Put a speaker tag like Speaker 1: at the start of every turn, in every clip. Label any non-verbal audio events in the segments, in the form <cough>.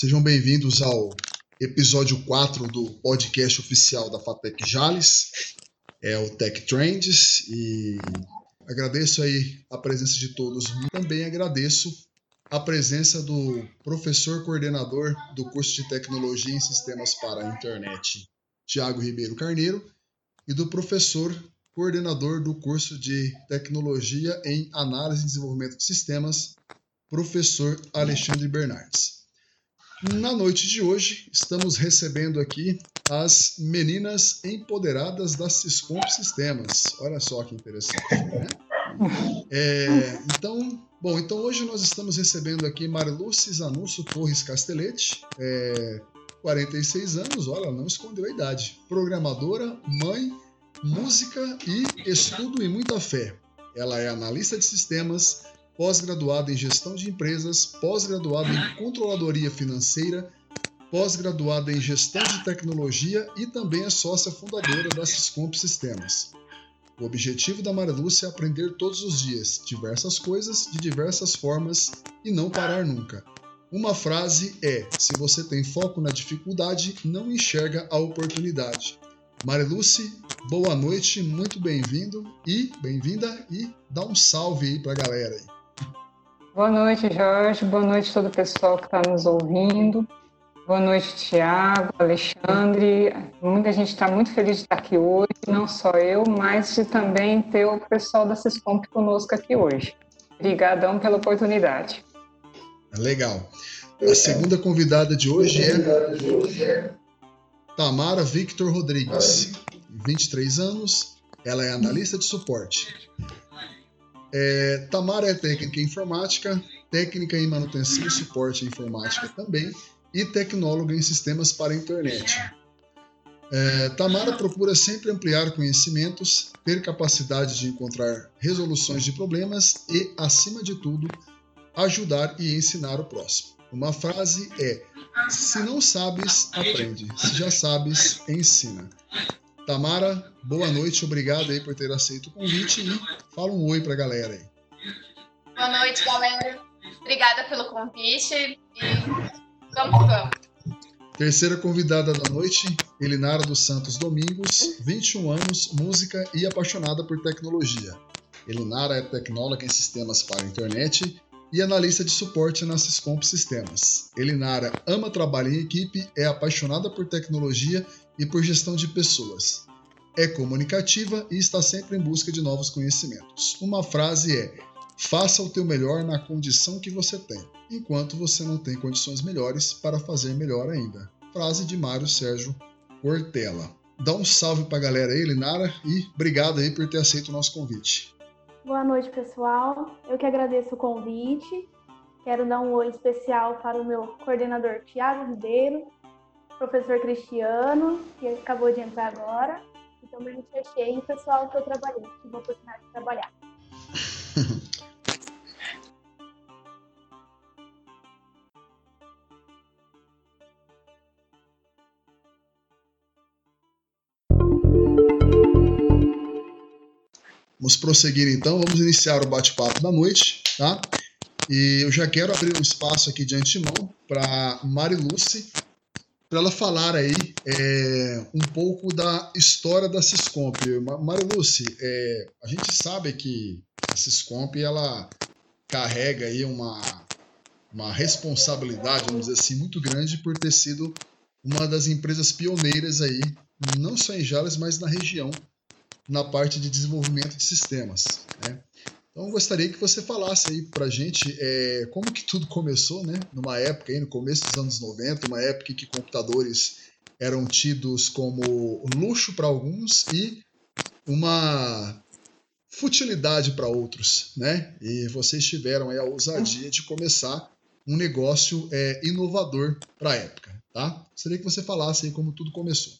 Speaker 1: Sejam bem-vindos ao episódio 4 do podcast oficial da FATEC Jales, é o Tech Trends, e agradeço aí a presença de todos. Também agradeço a presença do professor coordenador do curso de Tecnologia em Sistemas para a Internet, Tiago Ribeiro Carneiro, e do professor coordenador do curso de Tecnologia em Análise e Desenvolvimento de Sistemas, professor Alexandre Bernardes. Na noite de hoje, estamos recebendo aqui as meninas empoderadas da Ciscomp Sistemas. Olha só que interessante, né? É, então, bom, então hoje nós estamos recebendo aqui Mariluce Zanúcio Torres Castelete, é, 46 anos, olha, não escondeu a idade. Programadora, mãe, música e estudo e muita fé. Ela é analista de sistemas, pós-graduado em gestão de empresas, pós-graduado em controladoria financeira, pós-graduada em gestão de tecnologia e também é sócia fundadora da Siscomp Sistemas. O objetivo da Maria Lúcia é aprender todos os dias diversas coisas de diversas formas e não parar nunca. Uma frase é: se você tem foco na dificuldade, não enxerga a oportunidade. Mariluce, boa noite, muito bem-vindo e bem-vinda e dá um salve aí para a galera aí.
Speaker 2: Boa noite, Jorge. Boa noite a todo o pessoal que está nos ouvindo. Boa noite, Tiago, Alexandre. Muita gente está muito feliz de estar aqui hoje, não só eu, mas de também ter o pessoal da Siscomp conosco aqui hoje. Obrigadão pela oportunidade.
Speaker 1: Legal. A segunda convidada de hoje é Tamara Victor Rodrigues, 23 anos, ela é analista de suporte. É, Tamara é técnica em informática, técnica em manutenção e suporte em informática também, e tecnóloga em sistemas para a internet. É, Tamara procura sempre ampliar conhecimentos, ter capacidade de encontrar resoluções de problemas e, acima de tudo, ajudar e ensinar o próximo. Uma frase é: se não sabes, aprende. Se já sabes, ensina. Tamara, boa noite, obrigado aí por ter aceito o convite e fala um oi para a galera aí.
Speaker 3: Boa noite, galera. Obrigada pelo convite e vamos vamos.
Speaker 1: Terceira convidada da noite, Elinara dos Santos Domingos, 21 anos, música e apaixonada por tecnologia. Elinara é tecnóloga em sistemas para a internet e analista de suporte na Syscomp Sistemas. Elinara ama trabalhar em equipe, é apaixonada por tecnologia e por gestão de pessoas. É comunicativa e está sempre em busca de novos conhecimentos. Uma frase é: faça o teu melhor na condição que você tem, enquanto você não tem condições melhores para fazer melhor ainda. Frase de Mário Sérgio Portela. Dá um salve para a galera aí, Linara, e obrigado aí por ter aceito o nosso convite.
Speaker 4: Boa noite, pessoal. Eu que agradeço o convite. Quero dar um oi especial para o meu coordenador Tiago Ribeiro, professor Cristiano, que acabou de entrar agora, e também fechei o pessoal que eu trabalhei, tive a oportunidade de trabalhar. <laughs>
Speaker 1: Vamos prosseguir então, vamos iniciar o bate-papo da noite, tá? E eu já quero abrir um espaço aqui de antemão para Mari Luce para ela falar aí é, um pouco da história da Siscomp. Mariluce, é, a gente sabe que a Siscomp ela carrega aí uma, uma responsabilidade, vamos dizer assim, muito grande por ter sido uma das empresas pioneiras aí, não só em Jales, mas na região, na parte de desenvolvimento de sistemas. Né? Então gostaria que você falasse aí pra gente é, como que tudo começou, né? Numa época aí, no começo dos anos 90, uma época que computadores eram tidos como luxo para alguns e uma futilidade para outros, né? E vocês tiveram a ousadia de começar um negócio é, inovador para a época, tá? Gostaria que você falasse aí como tudo começou.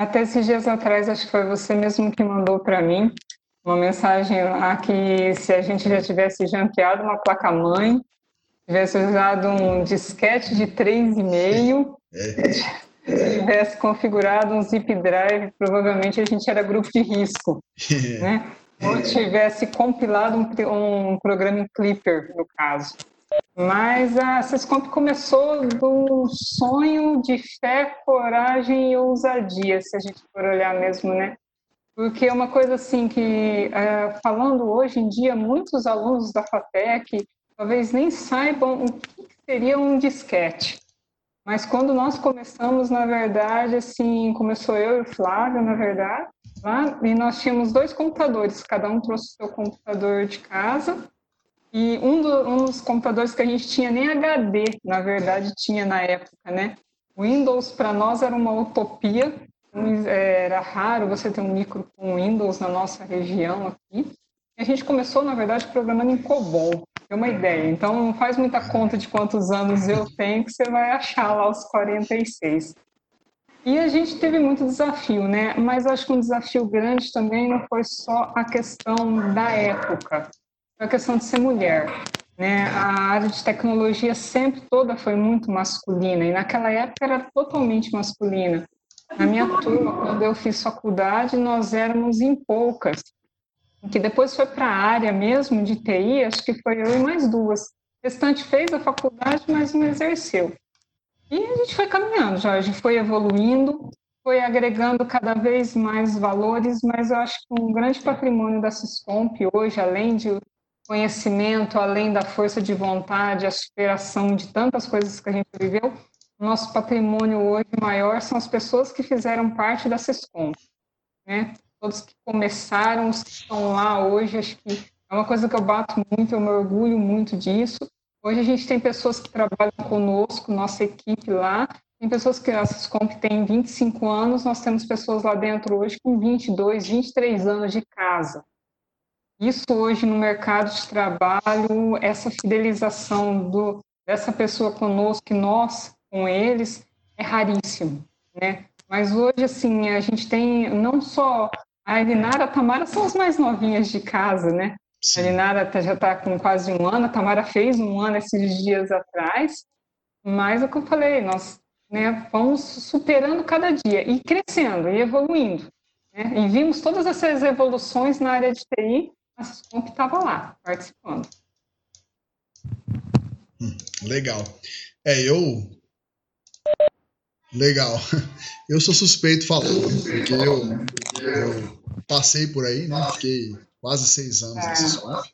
Speaker 2: Até esses dias atrás, acho que foi você mesmo que mandou para mim uma mensagem lá que se a gente já tivesse janteado uma placa-mãe, tivesse usado um disquete de 3,5, é. se <laughs> tivesse configurado um zip drive, provavelmente a gente era grupo de risco, <laughs> né? Ou tivesse compilado um, um programa em Clipper, no caso. Mas a Sescomp começou do sonho de fé, coragem e ousadia, se a gente for olhar mesmo, né? Porque é uma coisa assim que, é, falando hoje em dia, muitos alunos da FATEC talvez nem saibam o que seria um disquete. Mas quando nós começamos, na verdade, assim, começou eu e o Flávio, na verdade, lá, e nós tínhamos dois computadores, cada um trouxe o seu computador de casa, e um, do, um, dos computadores que a gente tinha nem HD, na verdade, tinha na época, né? Windows para nós era uma utopia, era raro você ter um micro com Windows na nossa região aqui. E a gente começou, na verdade, programando em COBOL, ter uma ideia. Então, não faz muita conta de quantos anos eu tenho, que você vai achar lá os 46. E a gente teve muito desafio, né? Mas acho que um desafio grande também não foi só a questão da época a questão de ser mulher. Né? A área de tecnologia sempre toda foi muito masculina e naquela época era totalmente masculina. Na minha turma, quando eu fiz faculdade, nós éramos em poucas. Que depois foi para a área mesmo de TI, acho que foi eu e mais duas. O restante fez a faculdade, mas não exerceu. E a gente foi caminhando, Jorge, foi evoluindo, foi agregando cada vez mais valores, mas eu acho que um grande patrimônio da Siscomp hoje, além de conhecimento, além da força de vontade, a superação de tantas coisas que a gente viveu, nosso patrimônio hoje maior são as pessoas que fizeram parte da SESCOM. Né? Todos que começaram, os que estão lá hoje, acho que é uma coisa que eu bato muito, eu me orgulho muito disso. Hoje a gente tem pessoas que trabalham conosco, nossa equipe lá, tem pessoas que a SESCOM tem 25 anos, nós temos pessoas lá dentro hoje com 22, 23 anos de casa. Isso hoje no mercado de trabalho, essa fidelização do, dessa pessoa conosco, que nós com eles, é raríssimo, né? Mas hoje, assim, a gente tem não só a Elinara, a Tamara são as mais novinhas de casa, né? Sim. A Elinara tá, já está com quase um ano, a Tamara fez um ano esses dias atrás, mas é o que eu falei, nós né, vamos superando cada dia e crescendo e evoluindo. Né? E vimos todas essas evoluções na área de TI a Siscomp estava lá, participando.
Speaker 1: Hum, legal. É, eu. Legal. <laughs> Eu sou suspeito falando, porque eu, eu passei por aí, né? Fiquei quase seis anos na Siscomp.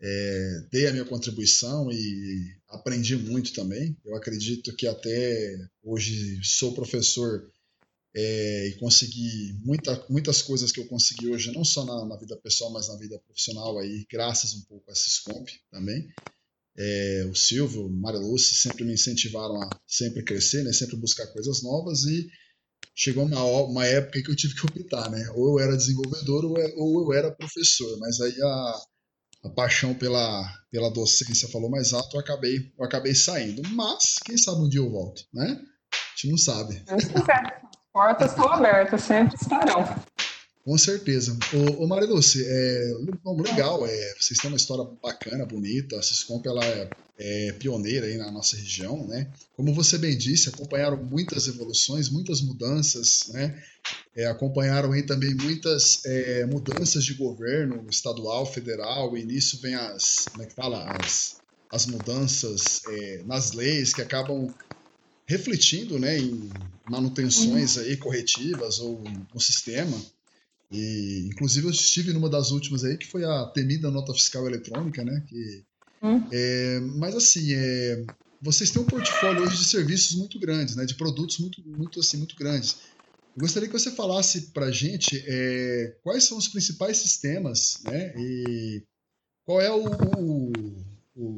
Speaker 1: É, dei a minha contribuição e aprendi muito também. Eu acredito que até hoje sou professor é, e consegui muita, muitas coisas que eu consegui hoje, não só na, na, vida pessoal, mas na vida profissional aí, graças um pouco a Siscomp também. É, o Silvio, o Maria Lúcia sempre me incentivaram a sempre crescer, né, sempre buscar coisas novas e chegou uma, uma época que eu tive que optar, né, ou eu era desenvolvedor ou, é, ou eu era professor, mas aí a, a paixão pela, pela docência falou mais alto, eu acabei, eu acabei saindo. Mas, quem sabe um dia eu volto, né? A gente não sabe.
Speaker 2: É portas estão abertas, sempre estarão.
Speaker 1: Com certeza. Ô, ô Maria Lúcia, é, legal, é, vocês têm uma história bacana, bonita, a Ciscomp ela é, é, pioneira aí na nossa região, né? Como você bem disse, acompanharam muitas evoluções, muitas mudanças, né? É, acompanharam aí também muitas é, mudanças de governo estadual, federal, e nisso vem as, como é que fala, as, as mudanças é, nas leis que acabam refletindo né, em manutenções aí corretivas ou no sistema. E, inclusive, eu estive numa das últimas aí, que foi a temida nota fiscal eletrônica, né? Que, hum. é, mas, assim, é, vocês têm um portfólio hoje de serviços muito grandes, né? De produtos muito, muito, assim, muito grandes. Eu gostaria que você falasse para a gente é, quais são os principais sistemas, né? E qual é o, o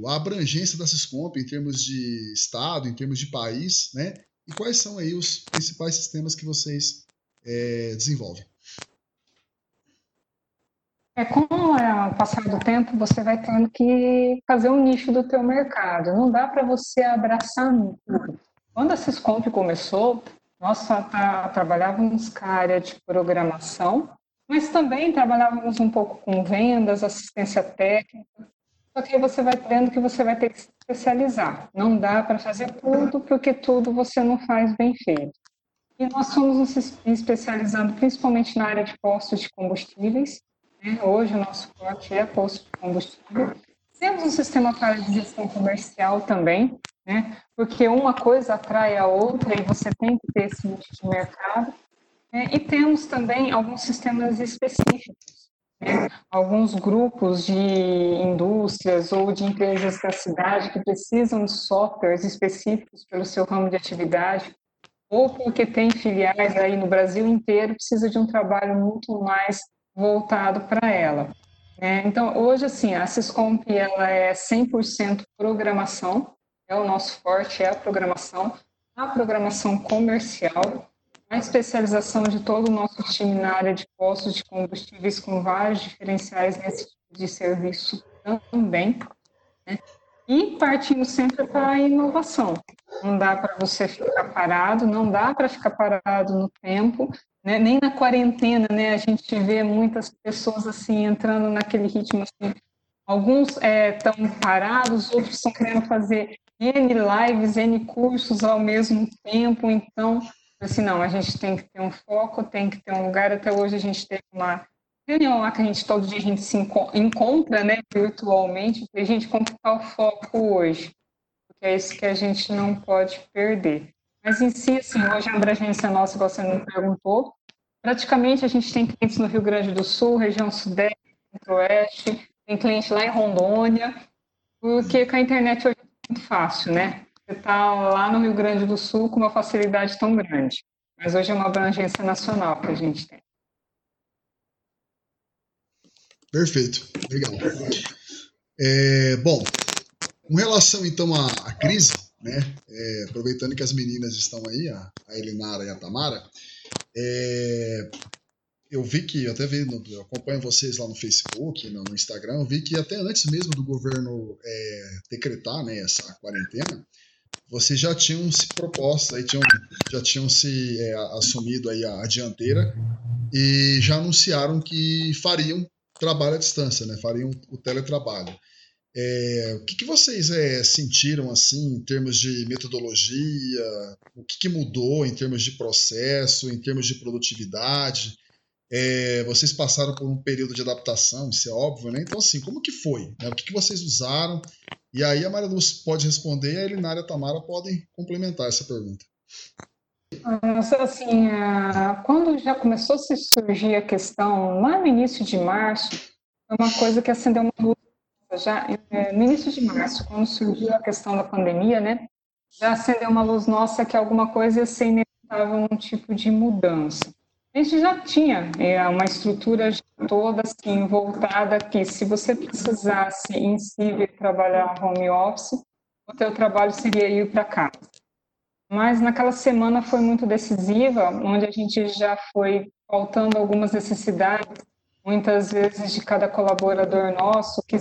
Speaker 1: a abrangência da Siscomp em termos de estado, em termos de país, né? E quais são aí os principais sistemas que vocês é, desenvolvem?
Speaker 2: É o passar do tempo você vai tendo que fazer um nicho do teu mercado. Não dá para você abraçar tudo. Quando a Siscomp começou, nós tá, trabalhávamos com a área de programação, mas também trabalhávamos um pouco com vendas, assistência técnica, só que aí você vai vendo que você vai ter que se especializar. Não dá para fazer tudo, porque tudo você não faz bem feito. E nós estamos nos especializando principalmente na área de postos de combustíveis. Né? Hoje o nosso forte é posto de combustível. Temos um sistema para gestão comercial também, né? porque uma coisa atrai a outra e você tem que ter esse nicho de mercado. Né? E temos também alguns sistemas específicos? Alguns grupos de indústrias ou de empresas da cidade que precisam de softwares específicos pelo seu ramo de atividade, ou porque tem filiais aí no Brasil inteiro, precisa de um trabalho muito mais voltado para ela. É, então, hoje, assim, a Syscomp ela é 100% programação, é o nosso forte, é a programação, a programação comercial, a especialização de todo o nosso time na área de postos de combustíveis com vários diferenciais nesse tipo de serviço também, né? e partindo sempre para a inovação. Não dá para você ficar parado, não dá para ficar parado no tempo, né? nem na quarentena, né? A gente vê muitas pessoas assim entrando naquele ritmo assim. Alguns estão é, parados, outros estão querendo fazer N lives, N cursos ao mesmo tempo. Então, assim, não, a gente tem que ter um foco, tem que ter um lugar. Até hoje a gente teve uma reunião lá que a gente todo dia a gente se encontra, né, virtualmente, e a gente como está o foco hoje, porque é isso que a gente não pode perder. Mas em si, assim, hoje a abrangência nossa, igual você me perguntou, praticamente a gente tem clientes no Rio Grande do Sul, região sudeste, centro-oeste, tem cliente lá em Rondônia, porque com a internet hoje é muito fácil, né? Está lá no Rio Grande do Sul com uma facilidade tão grande. Mas hoje é uma abrangência nacional que a gente tem.
Speaker 1: Perfeito, legal. É, bom, com relação então à, à crise, né, é, aproveitando que as meninas estão aí, a, a Elinara e a Tamara, é, eu vi que, eu até vi, no, eu acompanho vocês lá no Facebook, no, no, Instagram, eu vi que até antes mesmo do governo é, decretar né, essa quarentena, vocês já tinham se proposto, aí tinham, já tinham se é, assumido aí a, a dianteira e já anunciaram que fariam trabalho à distância, né? Fariam o teletrabalho. É, o que, que vocês é, sentiram assim em termos de metodologia? O que, que, mudou em termos de processo, em termos de produtividade? É, vocês passaram por um período de adaptação, isso é óbvio, né? Então, assim, como que foi? Né? O que, que vocês usaram? E aí a Maria Luz pode responder e a Elinária e a Tamara podem complementar essa pergunta.
Speaker 2: Assim, quando já começou a surgir a questão, lá no início de março, foi uma coisa que acendeu uma luz. Já é, no início de março, quando surgiu a questão da pandemia, né, já acendeu uma luz nossa que alguma coisa ia ser inevitável, um tipo de mudança. A gente já tinha é, uma estrutura toda assim voltada que se você precisasse em si trabalhar home office, o teu trabalho seria ir para casa. Mas naquela semana foi muito decisiva, onde a gente já foi faltando algumas necessidades, muitas vezes de cada colaborador nosso, que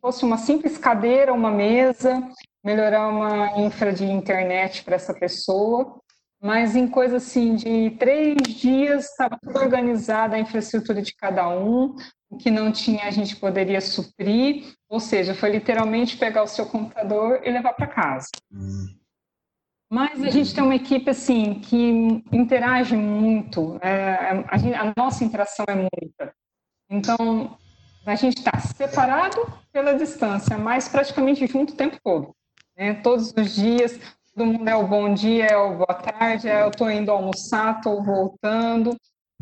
Speaker 2: fosse uma simples cadeira, uma mesa, melhorar uma infra de internet para essa pessoa, mas em coisa assim de três dias estava tudo organizado a infraestrutura de cada um, o que não tinha a gente poderia suprir, ou seja, foi literalmente pegar o seu computador e levar para casa. Hum. Mas a gente tem uma equipe assim que interage muito, é, a, gente, a, nossa interação é muita. Então a gente está separado pela distância, mas praticamente junto o tempo todo. Né? Todos os dias, todo mundo é o bom dia, é o boa tarde, é eu estou indo almoçar, estou voltando.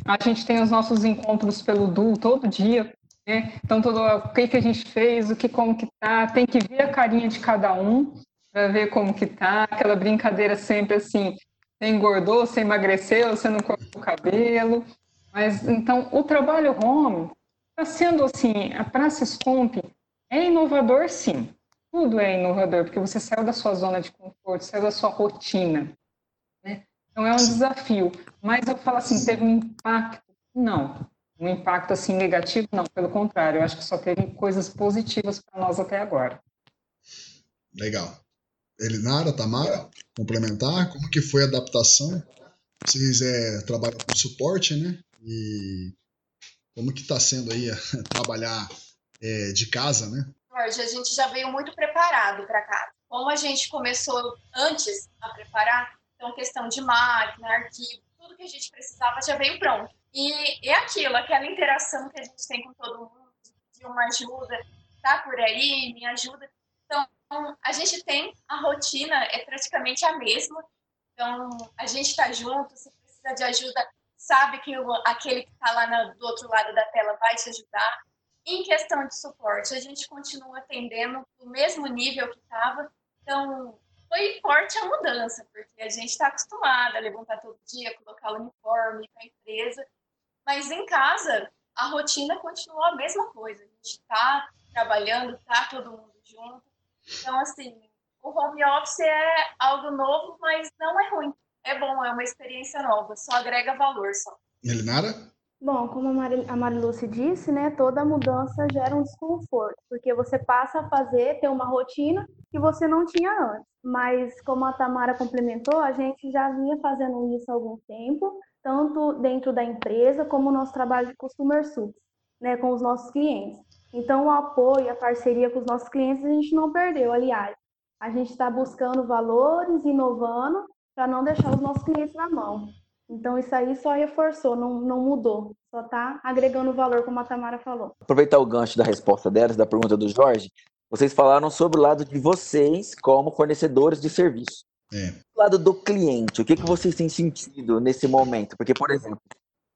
Speaker 2: A gente tem os nossos encontros pelo Du todo dia. Né? Então, todo, o que, que a gente fez, o que como que tá, tem que ver a carinha de cada um para ver como que tá, aquela brincadeira sempre assim, você engordou, você emagreceu, você não cortou o cabelo. Mas então o trabalho home está sendo assim, a Praça Comp é inovador sim. Tudo é inovador, porque você saiu da sua zona de conforto, saiu da sua rotina. Né? Então é um desafio. Mas eu falo assim, teve um impacto? Não. Um impacto assim negativo? Não, pelo contrário, eu acho que só teve coisas positivas para nós até agora.
Speaker 1: Legal. Elinara, Tamara, complementar, como que foi a adaptação? Vocês é, trabalham com suporte, né? E como que está sendo aí <laughs> trabalhar é, de casa, né?
Speaker 3: Jorge, a gente já veio muito preparado para casa. Como a gente começou antes a preparar, Então, questão de máquina, arquivo, tudo que a gente precisava já veio pronto. E é aquilo, aquela interação que a gente tem com todo mundo, de uma ajuda, tá por aí, me ajuda. Então, a gente tem a rotina, é praticamente a mesma. Então, a gente está junto, se precisa de ajuda, sabe que aquele que está lá do outro lado da tela vai te ajudar. Em questão de suporte, a gente continua atendendo no mesmo nível que estava. Então, foi forte a mudança, porque a gente está acostumada a levantar todo dia, colocar o uniforme para a empresa. Mas em casa, a rotina continua a mesma coisa. A gente está trabalhando, está todo mundo junto. Então, assim, o home office é algo novo, mas não é ruim. É bom, é uma experiência nova, só agrega valor só.
Speaker 1: Elinara?
Speaker 4: Bom, como a Mariluce disse, né, toda mudança gera um desconforto, porque você passa a fazer, ter uma rotina que você não tinha antes. Mas, como a Tamara complementou, a gente já vinha fazendo isso há algum tempo, tanto dentro da empresa como no nosso trabalho de customer service, né, com os nossos clientes. Então, o apoio, a parceria com os nossos clientes, a gente não perdeu. Aliás, a gente está buscando valores, inovando, para não deixar os nossos clientes na mão. Então, isso aí só reforçou, não, não mudou, só está agregando valor, como a Tamara falou.
Speaker 5: Aproveitar o gancho da resposta delas, da pergunta do Jorge, vocês falaram sobre o lado de vocês como fornecedores de serviço. É. Do lado do cliente, o que, que vocês têm sentido nesse momento? Porque, por exemplo,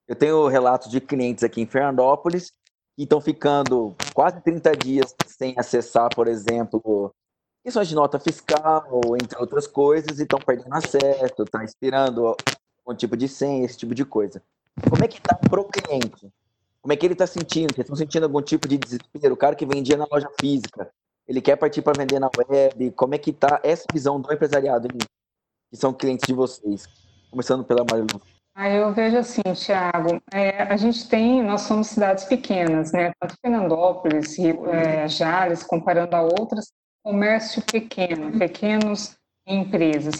Speaker 5: eu tenho relatos de clientes aqui em Fernandópolis que estão ficando quase 30 dias sem acessar, por exemplo, questões de nota fiscal, entre outras coisas, e estão perdendo acesso, estão expirando um tipo de senha, esse tipo de coisa. Como é que está pro cliente? Como é que ele está sentindo? Vocês estão sentindo algum tipo de desespero? O cara que vendia na loja física, ele quer partir para vender na web? Como é que está essa visão do empresariado, que são clientes de vocês? Começando pela Marilu.
Speaker 2: Ah, eu vejo assim, Thiago, é, a gente tem, nós somos cidades pequenas, né? Tanto Fernandópolis e é, Jales, comparando a outras, comércio pequeno, pequenos empresas.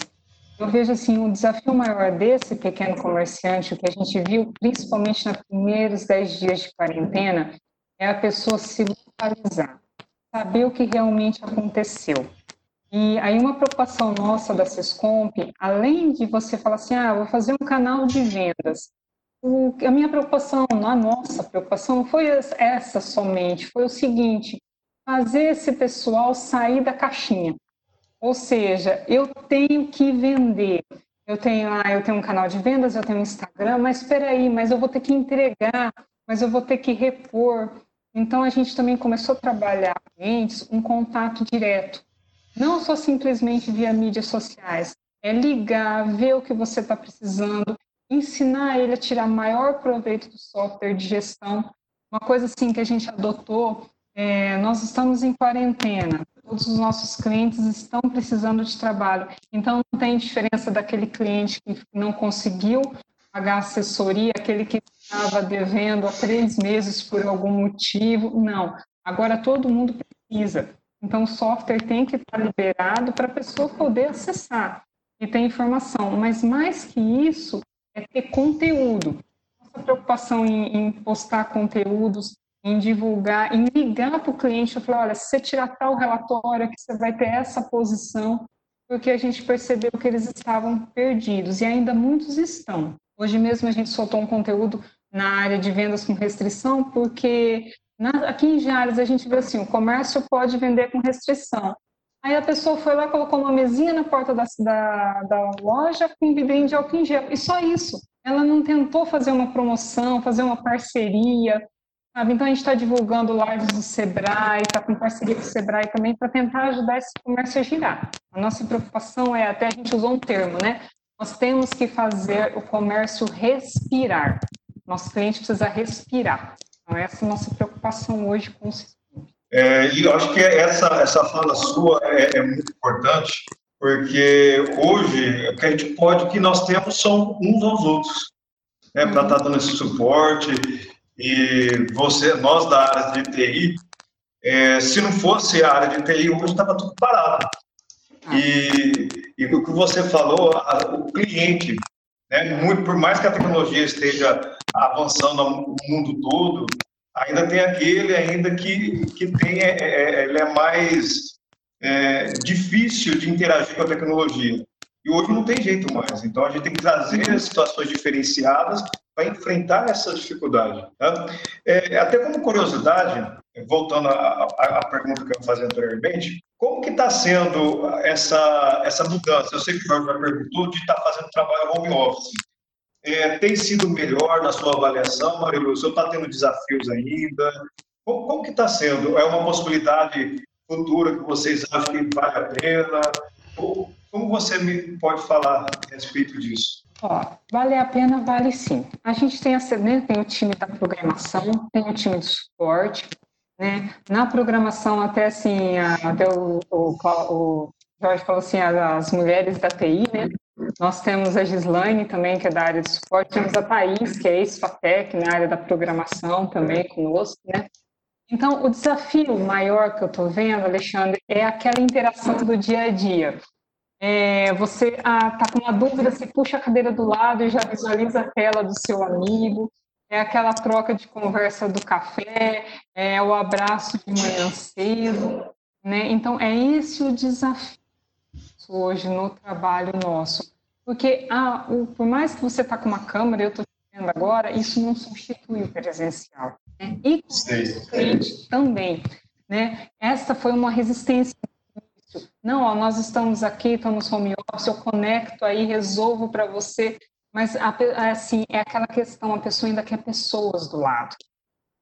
Speaker 2: Eu vejo assim, o desafio maior desse pequeno comerciante, o que a gente viu principalmente nos primeiros dez dias de quarentena, é a pessoa se localizar, saber o que realmente aconteceu. E aí uma preocupação nossa da Sescomp, além de você falar assim, ah, vou fazer um canal de vendas, o, a minha preocupação, a nossa preocupação foi essa somente, foi o seguinte, fazer esse pessoal sair da caixinha. Ou seja, eu tenho que vender. Eu tenho, ah, eu tenho um canal de vendas, eu tenho um Instagram, mas espera aí, mas eu vou ter que entregar, mas eu vou ter que repor. Então a gente também começou a trabalhar clientes um contato direto, não só simplesmente via mídias sociais. É ligar, ver o que você está precisando, ensinar ele a tirar maior proveito do software de gestão. Uma coisa assim que a gente adotou, é, nós estamos em quarentena, todos os nossos clientes estão precisando de trabalho. Então, não tem diferença daquele cliente que não conseguiu pagar assessoria, aquele que estava devendo há três meses por algum motivo. Não. Agora todo mundo precisa. Então, o software tem que estar liberado para a pessoa poder acessar e ter informação. Mas, mais que isso, é ter conteúdo. Nossa preocupação em, em postar conteúdos em divulgar, em ligar para o cliente e falar, olha, se você tirar tal relatório, que você vai ter essa posição, porque a gente percebeu que eles estavam perdidos, e ainda muitos estão. Hoje mesmo a gente soltou um conteúdo na área de vendas com restrição, porque na, aqui em Jales a gente vê assim, o comércio pode vender com restrição. Aí a pessoa foi lá, colocou uma mesinha na porta da, da, da loja com vidrinho de álcool em gel, e só isso. Ela não tentou fazer uma promoção, fazer uma parceria? Então, a gente está divulgando lives do Sebrae, está com parceria com o Sebrae também para tentar ajudar esse comércio a girar. A nossa preocupação é, até a gente usou um termo, né? Nós temos que fazer o comércio respirar. Nosso cliente precisa respirar. Então, essa é a nossa preocupação hoje com o sistema.
Speaker 6: É, e eu acho que essa, essa fala sua é, é muito importante, porque hoje o que a gente pode, o que nós temos são uns aos outros, né, para estar tá dando esse suporte e você, nós da área de TI, é, se não fosse a área de TI, hoje estava tudo parado. E, e o que você falou, a, o cliente, né, muito, por mais que a tecnologia esteja avançando no mundo todo, ainda tem aquele ainda que, que tem, é, é, ele é mais é, difícil de interagir com a tecnologia. E hoje não tem jeito mais. Então a gente tem que trazer situações diferenciadas para enfrentar essa dificuldade. Tá? É, até como curiosidade, voltando à, pergunta que eu fazia anteriormente, como que está sendo essa, essa mudança? Eu sei que o Jorge já perguntou de estar tá fazendo trabalho home office. É, tem sido melhor na sua avaliação, Marilu? O está tendo desafios ainda? Como, como que está sendo? É uma possibilidade futura que vocês acham que vale a pena? Como você me pode falar a respeito disso?
Speaker 2: Ó, vale a pena, vale sim. A gente tem, a, né, tem o time da programação, tem o time de suporte, né? Na programação, até assim, até o, o, o Jorge falou assim, as mulheres da TI, né? Nós temos a Gislaine também, que é da área de suporte, temos a Thaís, que é ex-FATEC, na área da programação também conosco, né? Então, o desafio maior que eu estou vendo, Alexandre, é aquela interação do dia a dia. É, você está ah, com uma dúvida, você puxa a cadeira do lado e já visualiza a tela do seu amigo, é aquela troca de conversa do café, é o abraço de manhã cedo, né? Então é esse o desafio hoje no trabalho nosso, porque ah, o, por mais que você está com uma câmera, eu estou vendo agora, isso não substitui o presencial, né? E o cliente também, né? Essa foi uma resistência não, nós estamos aqui, estamos home office, eu conecto aí, resolvo para você mas, assim, é aquela questão, a pessoa ainda quer pessoas do lado.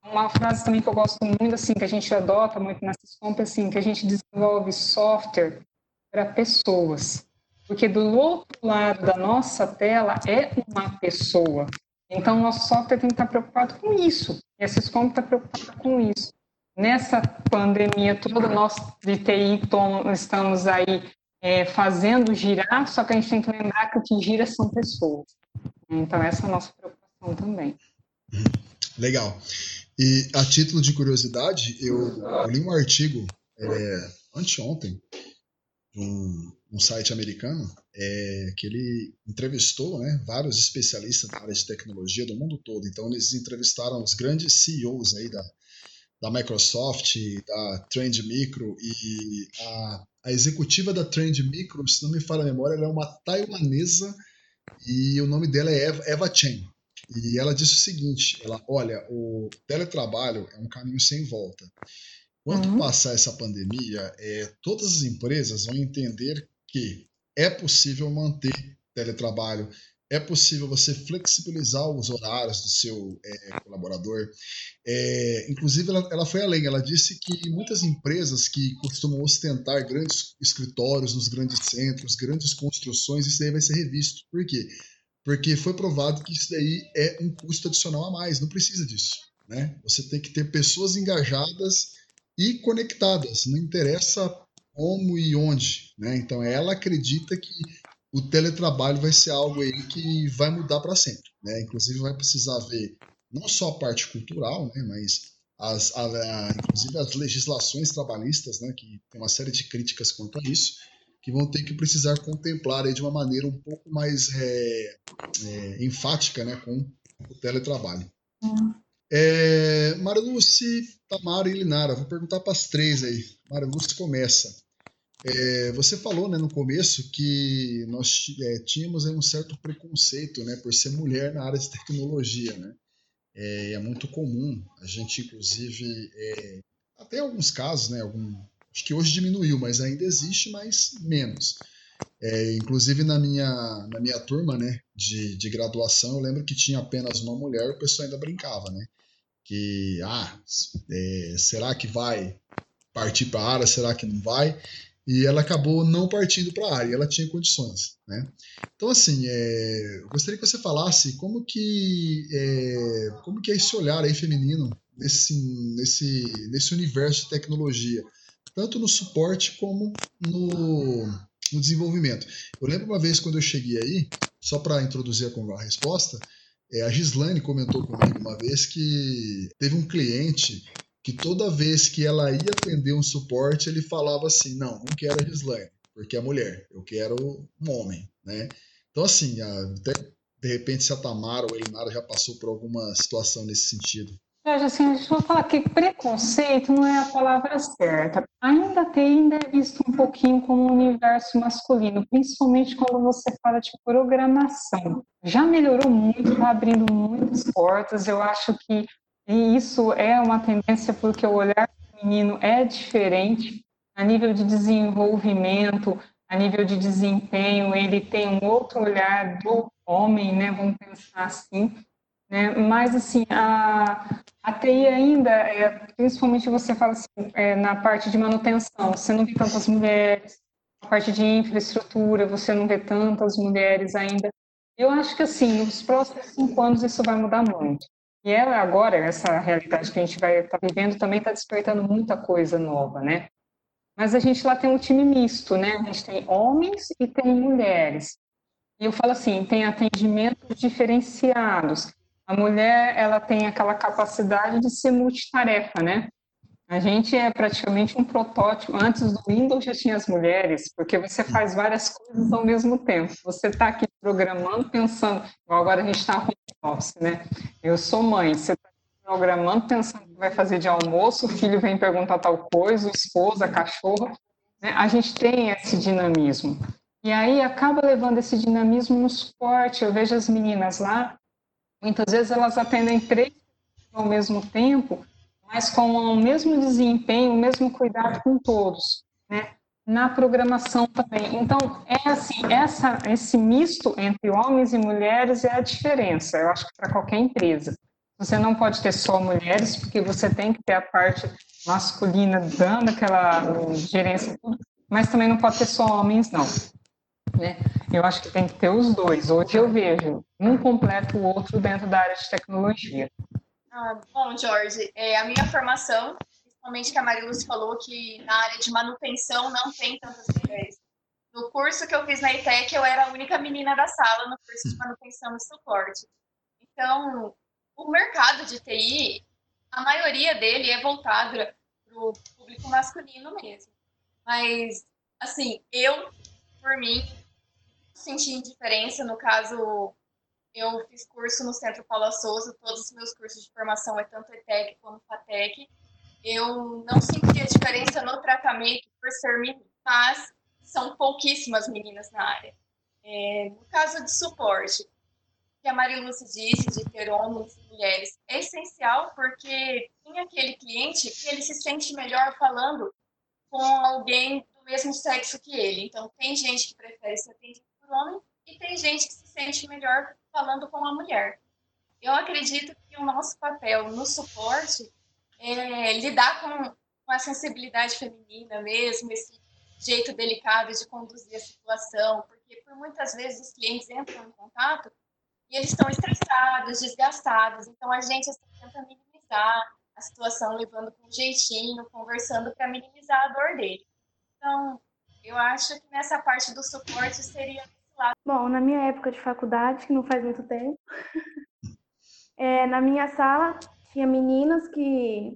Speaker 2: Uma frase também que eu gosto muito, assim, que a gente adota muito nessas compras, assim, que a gente desenvolve software para pessoas. Porque do outro lado da nossa tela é uma pessoa. Então, nosso software tem que estar preocupado com isso. E a Syscom está preocupada com isso. Nessa pandemia toda, nós de TI estamos aí é, fazendo girar, só que a gente tem que lembrar que o que gira são pessoas. Então, essa é a nossa preocupação também.
Speaker 1: Legal. E a título de curiosidade, eu, eu li um artigo é, anteontem de um, um site americano é, que ele entrevistou né, vários especialistas da área de tecnologia do mundo todo. Então, eles entrevistaram os grandes CEOs aí da, da Microsoft, da Trend Micro e a a executiva da Trend Micro, se não me falha a memória, ela é uma taiwanesa e o nome dela é Eva, Eva Chen. E ela disse o seguinte: ela, olha, o teletrabalho é um caminho sem volta. Quando uhum. passar essa pandemia, é, todas as empresas vão entender que é possível manter teletrabalho, é possível você flexibilizar os horários do seu é, colaborador. É, inclusive, ela, ela, foi além, ela disse que muitas empresas que costumam ostentar grandes escritórios nos grandes centros, grandes construções, isso daí vai ser revisto. Por quê? Porque foi provado que isso daí é um custo adicional a mais, não precisa disso. Né? Você tem que ter pessoas engajadas e conectadas, não interessa como e onde. Né? Então, ela acredita que o teletrabalho vai ser algo aí que vai mudar para sempre. Né? Inclusive vai precisar ver não só a parte cultural, né, mas as, a, a, inclusive as legislações trabalhistas, né, que tem uma série de críticas quanto a isso, que vão ter que precisar contemplar aí de uma maneira um pouco mais é, é, enfática né, com o teletrabalho. É, Mara Tamara e Linara, vou perguntar para as três aí. Mara Lúcia começa. É, você falou né, no começo que nós é, tínhamos um certo preconceito né, por ser mulher na área de tecnologia. Né? É, é muito comum, a gente inclusive, é, até alguns casos, né, algum, acho que hoje diminuiu, mas ainda existe, mas menos. É, inclusive na minha, na minha turma né, de, de graduação, eu lembro que tinha apenas uma mulher, o pessoal ainda brincava, né? Que, ah, é, será que vai partir para a área, será que não vai? E ela acabou não partindo para a área, ela tinha condições, né? Então assim, é, eu gostaria que você falasse como que é, como que é esse olhar aí feminino nesse nesse nesse universo de tecnologia, tanto no suporte como no, no desenvolvimento. Eu lembro uma vez quando eu cheguei aí, só para introduzir a, resposta, é, a Gislaine comentou comigo uma vez que teve um cliente que toda vez que ela ia atender um suporte, ele falava assim: não, não quero a Gislaine, porque é mulher, eu quero um homem, né? Então, assim, até de repente se a Tamara ou a Elinara já passou por alguma situação nesse sentido.
Speaker 2: assim, a gente vai falar que preconceito não é a palavra certa. Ainda tem, ainda é visto um pouquinho como um universo masculino, principalmente quando você fala de programação. Já melhorou muito, está abrindo muitas portas. Eu acho que isso é uma tendência porque o olhar do menino é diferente a nível de desenvolvimento, a nível de desempenho, ele tem um outro olhar do homem, né? Vamos pensar assim. Né? Mas, assim, a, a TI ainda, é, principalmente você fala assim, é, na parte de manutenção, você não vê tantas mulheres, a parte de infraestrutura, você não vê tantas mulheres ainda. Eu acho que, assim, nos próximos cinco anos isso vai mudar muito. E ela agora, essa realidade que a gente vai estar tá vivendo, também está despertando muita coisa nova, né? Mas a gente lá tem um time misto, né? A gente tem homens e tem mulheres. E eu falo assim, tem atendimentos diferenciados a mulher ela tem aquela capacidade de ser multitarefa, né? A gente é praticamente um protótipo. Antes do Windows já tinha as mulheres, porque você faz várias coisas ao mesmo tempo. Você está aqui programando, pensando, agora a gente está home office, né? Eu sou mãe, você está programando, pensando que vai fazer de almoço, o filho vem perguntar tal coisa, o esposo, a cachorra. Né? A gente tem esse dinamismo. E aí acaba levando esse dinamismo no suporte. Eu vejo as meninas lá, Muitas vezes elas atendem três ao mesmo tempo, mas com o mesmo desempenho, o mesmo cuidado com todos, né? Na programação também. Então, é assim, essa, esse misto entre homens e mulheres é a diferença, eu acho que para qualquer empresa. Você não pode ter só mulheres, porque você tem que ter a parte masculina dando aquela gerência, mas também não pode ter só homens, não. Né? Eu acho que tem que ter os dois. Hoje eu vejo um completa o outro dentro da área de tecnologia.
Speaker 3: Ah, bom, Jorge, é, a minha formação, principalmente que a Mariluz falou que na área de manutenção não tem tantas mulheres. No curso que eu fiz na ITEC, eu era a única menina da sala no curso de manutenção e suporte. Então, o mercado de TI, a maioria dele é voltado para o público masculino mesmo. Mas, assim, eu, por mim, senti indiferença. No caso, eu fiz curso no Centro Paula Souza, todos os meus cursos de formação é tanto ETEC como FATEC. Eu não senti a diferença no tratamento por ser menina, mas são pouquíssimas meninas na área. É, no caso de suporte, que a Mariluce disse de ter homens e mulheres, é essencial porque tem aquele cliente que ele se sente melhor falando com alguém do mesmo sexo que ele. Então, tem gente que prefere ser atendido por homem e tem gente que se sente melhor falando com a mulher. Eu acredito que o nosso papel no suporte é lidar com, com a sensibilidade feminina mesmo, esse jeito delicado de conduzir a situação, porque por muitas vezes os clientes entram em contato e eles estão estressados, desgastados, então a gente assim, tenta minimizar a situação, levando com jeitinho, conversando para minimizar a dor dele. Então, eu acho que nessa parte do suporte seria
Speaker 4: Bom, na minha época de faculdade, que não faz muito tempo, <laughs> é, na minha sala tinha meninas que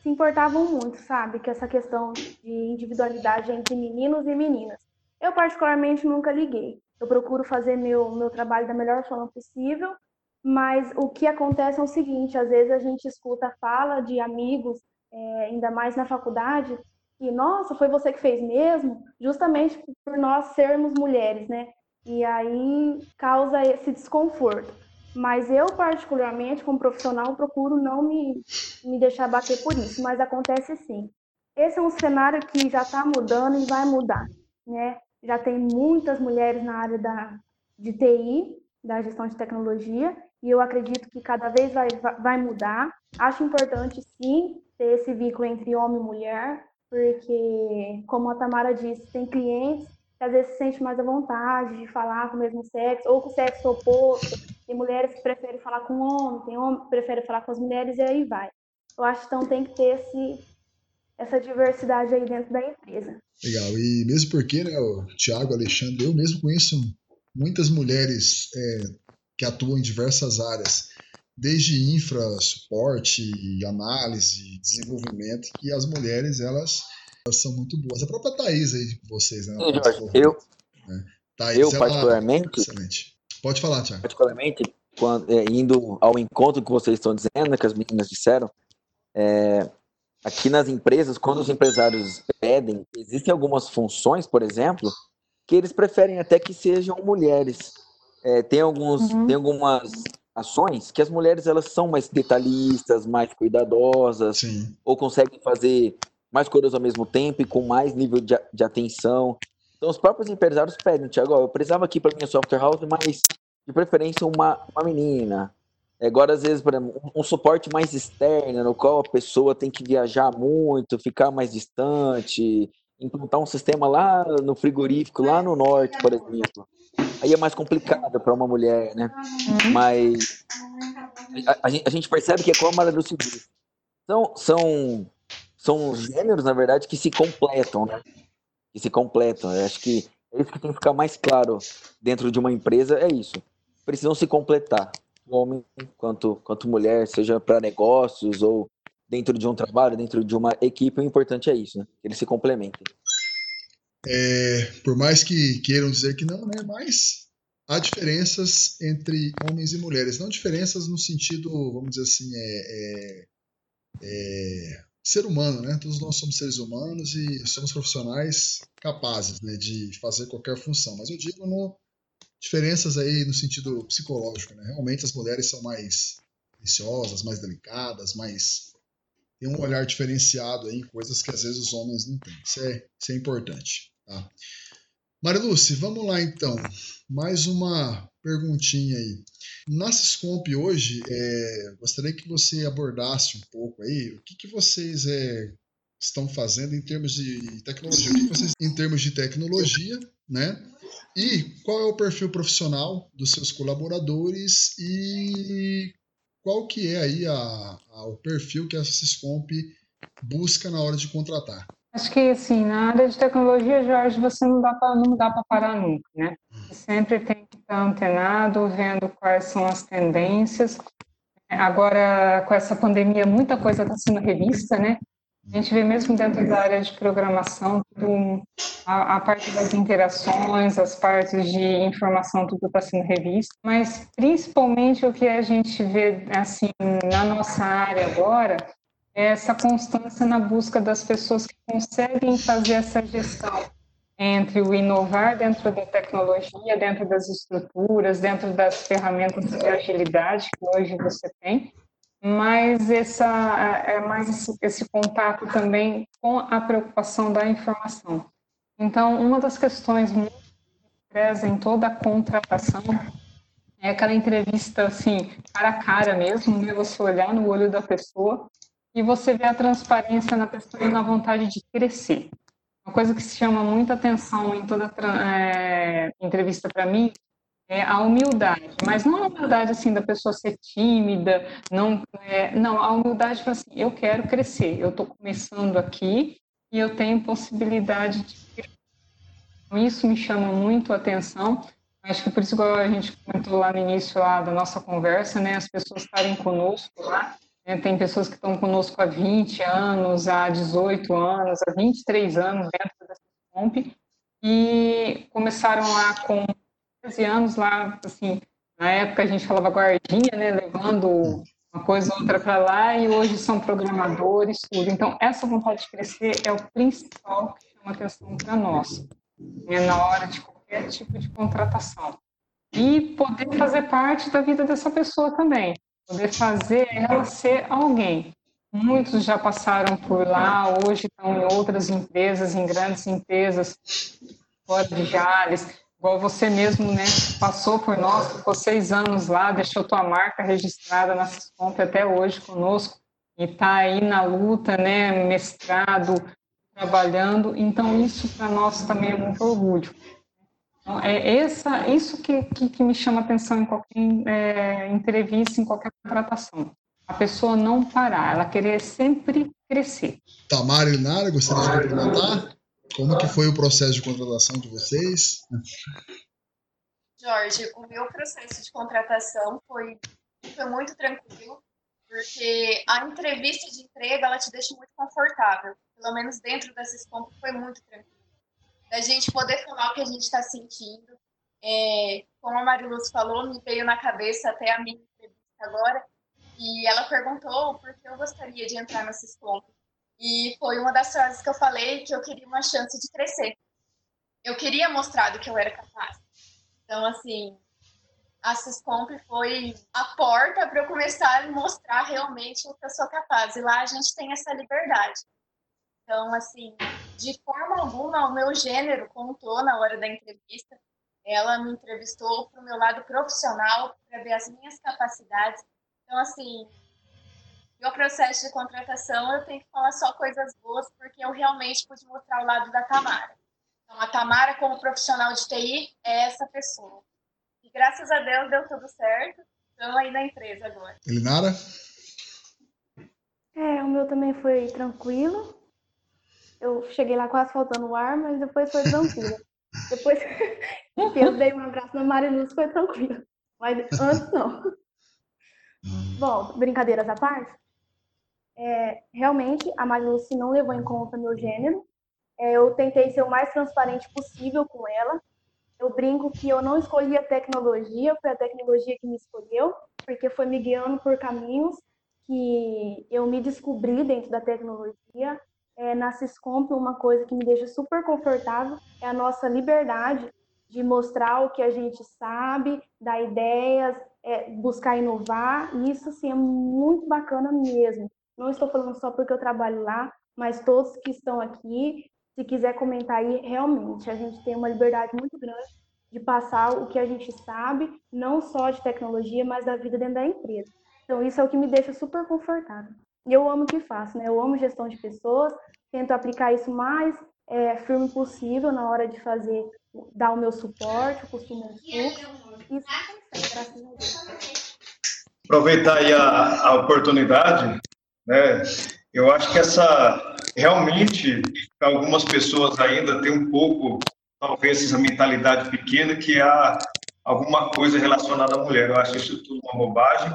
Speaker 4: se importavam muito, sabe? Que essa questão de individualidade entre meninos e meninas. Eu, particularmente, nunca liguei. Eu procuro fazer meu, meu trabalho da melhor forma possível, mas o que acontece é o seguinte: às vezes a gente escuta a fala de amigos, é, ainda mais na faculdade, e nossa, foi você que fez mesmo, justamente por nós sermos mulheres, né? e aí causa esse desconforto. Mas eu, particularmente, como profissional, procuro não me, me deixar bater por isso, mas acontece sim. Esse é um cenário que já está mudando e vai mudar, né? Já tem muitas mulheres na área da, de TI, da gestão de tecnologia, e eu acredito que cada vez vai, vai mudar. Acho importante, sim, ter esse vínculo entre homem e mulher, porque, como a Tamara disse, tem clientes que às vezes se sente mais à vontade de falar com o mesmo sexo, ou com o sexo oposto. Tem mulheres que preferem falar com homem, tem homem que prefere falar com as mulheres, e aí vai. Eu acho que então tem que ter esse, essa diversidade aí dentro da empresa.
Speaker 1: Legal, e mesmo porque, né, o Tiago, Alexandre, eu mesmo conheço muitas mulheres é, que atuam em diversas áreas, desde infra, suporte, análise, desenvolvimento, que as mulheres, elas são muito boas. A própria Thaís aí de vocês, né?
Speaker 5: Sim, Jorge, eu, né? Thaís, eu ela... particularmente.
Speaker 1: Excelente. Pode falar, Tiago.
Speaker 5: Particularmente, quando, é, indo ao encontro que vocês estão dizendo, né, que as meninas disseram, é, aqui nas empresas, quando os empresários pedem, existem algumas funções, por exemplo, que eles preferem até que sejam mulheres. É, tem, alguns, uhum. tem algumas ações que as mulheres elas são mais detalhistas, mais cuidadosas, Sim. ou conseguem fazer mais coisas ao mesmo tempo e com mais nível de, de atenção. Então os próprios empresários pedem, Tiago, eu precisava aqui para minha software house, mas de preferência uma, uma menina. Agora, às vezes, por exemplo, um suporte mais externo, no qual a pessoa tem que viajar muito, ficar mais distante, implantar um sistema lá no frigorífico, lá no norte, por exemplo. Aí é mais complicado para uma mulher, né? Mas a, a, gente percebe que é como a Lúcia disse. São, são, são gêneros, na verdade, que se completam, né? Que se completam. Eu acho que é isso que tem que ficar mais claro dentro de uma empresa, é isso. Precisam se completar. Homem quanto, quanto mulher, seja para negócios ou dentro de um trabalho, dentro de uma equipe, o importante é isso, né? Eles se complementem.
Speaker 1: É, por mais que queiram dizer que não, né? Mas há diferenças entre homens e mulheres. Não diferenças no sentido, vamos dizer assim, é, é, é, ser humano, né? Todos nós somos seres humanos e somos profissionais capazes né, de fazer qualquer função. Mas eu digo no, diferenças aí no sentido psicológico, né? Realmente as mulheres são mais preciosas, mais delicadas, mais tem um olhar diferenciado aí em coisas que às vezes os homens não têm. Isso é, isso é importante. Tá? Mariluce, vamos lá então. Mais uma perguntinha aí. Na Syscomp hoje, é, gostaria que você abordasse um pouco aí o que, que vocês é, estão fazendo em termos de tecnologia. O que, vocês em termos de tecnologia, né? E qual é o perfil profissional dos seus colaboradores e qual que é aí a, a, o perfil que a Syscomp busca na hora de contratar?
Speaker 2: Acho que assim, na área de tecnologia, Jorge, você não dá para não dá para parar nunca, né? Você sempre tem que estar antenado, vendo quais são as tendências. Agora, com essa pandemia, muita coisa está sendo revista, né? A gente vê mesmo dentro da área de programação, tudo, a, a, parte das interações, as partes de informação, tudo está sendo revisto, mas principalmente o que a gente vê assim na nossa área agora essa constância na busca das pessoas que conseguem fazer essa gestão entre o inovar dentro da tecnologia, dentro das estruturas, dentro das ferramentas de agilidade que hoje você tem, mas essa é, mais esse, esse contato também com a preocupação da informação. Então, uma das questões muito presa em toda a contratação é aquela entrevista assim, cara a cara mesmo, né? Você olhar no olho da pessoa e você ver a transparência na pessoa e na vontade de crescer. Uma coisa que se chama muita atenção em toda é, entrevista para mim é a humildade, mas não a humildade assim da pessoa ser tímida, não, é, não a humildade para assim, eu quero crescer, eu estou começando aqui e eu tenho possibilidade de crescer. Então, isso me chama muito a atenção. Acho que por isso que a gente comentou lá no início lá da nossa conversa, né, as pessoas estarem conosco lá. Né, tem pessoas que estão conosco há 20 anos, há 18 anos, há 23 anos dentro dessa comp e começaram lá com 13 anos lá, assim, na época a gente falava guardinha, né, levando uma coisa ou outra para lá, e hoje são programadores, tudo. Então, essa vontade de crescer é o principal que chama atenção para nós, né, na hora de qualquer tipo de contratação. E poder fazer parte da vida dessa pessoa também, poder fazer ela ser alguém. Muitos já passaram por lá, hoje estão em outras empresas, em grandes empresas, fora de Jales, igual você mesmo, né, passou por nós, ficou seis anos lá, deixou tua marca registrada na Siscomp até hoje conosco e está aí na luta, né, mestrado, trabalhando. Então isso para nós também é muito orgulho. Então, é essa, isso que, que, que me chama atenção em qualquer é, entrevista, em qualquer contratação. A pessoa não parar, ela querer sempre crescer.
Speaker 1: Tamara e Nara, gostaria de complementar? Como que foi o processo de contratação de vocês?
Speaker 3: Jorge, o meu processo de contratação foi, foi muito tranquilo, porque a entrevista de emprego, ela te deixa muito confortável. Pelo menos dentro desses pontos foi muito tranquilo. Da gente poder falar o que a gente está sentindo, é, como a Mariluz falou, me veio na cabeça até a minha entrevista agora, e ela perguntou por que eu gostaria de entrar na Ciscom. E foi uma das frases que eu falei que eu queria uma chance de crescer. Eu queria mostrar do que eu era capaz. Então, assim, a Ciscomp foi a porta para eu começar a mostrar realmente o que eu sou capaz. E lá a gente tem essa liberdade. Então, assim, de forma alguma, o meu gênero contou na hora da entrevista. Ela me entrevistou para o meu lado profissional, para ver as minhas capacidades. Então, assim, meu processo de contratação, eu tenho que falar só coisas boas, porque eu realmente pude mostrar o lado da Tamara. Então, a Tamara, como profissional de TI, é essa pessoa. E graças a Deus deu tudo certo. Estamos aí na empresa agora.
Speaker 1: Elinara?
Speaker 4: É, o meu também foi tranquilo. Eu cheguei lá quase faltando o ar, mas depois foi tranquilo. <laughs> depois <laughs> que eu dei um abraço na Mariluz, foi tranquilo. Mas antes não. Hum. Bom, brincadeiras à parte, é, realmente a Mariluz não levou em conta meu gênero. É, eu tentei ser o mais transparente possível com ela. Eu brinco que eu não escolhi a tecnologia, foi a tecnologia que me escolheu, porque foi me guiando por caminhos que eu me descobri dentro da tecnologia. É, na Ciscomp, uma coisa que me deixa super confortável é a nossa liberdade de mostrar o que a gente sabe, dar ideias, é, buscar inovar, e isso sim é muito bacana mesmo. Não estou falando só porque eu trabalho lá, mas todos que estão aqui se quiser comentar aí, realmente, a gente tem uma liberdade muito grande de passar o que a gente sabe, não só de tecnologia, mas da vida dentro da empresa. Então, isso é o que me deixa super confortável. E eu amo o que faço, né? Eu amo gestão de pessoas, tento aplicar isso mais é, firme possível na hora de fazer, dar o meu suporte, o costume Isso graças a Deus.
Speaker 6: Aproveitar aí a, a oportunidade, né? Eu acho que essa realmente algumas pessoas ainda têm um pouco, talvez, essa mentalidade pequena que há alguma coisa relacionada à mulher. Eu acho isso tudo uma bobagem,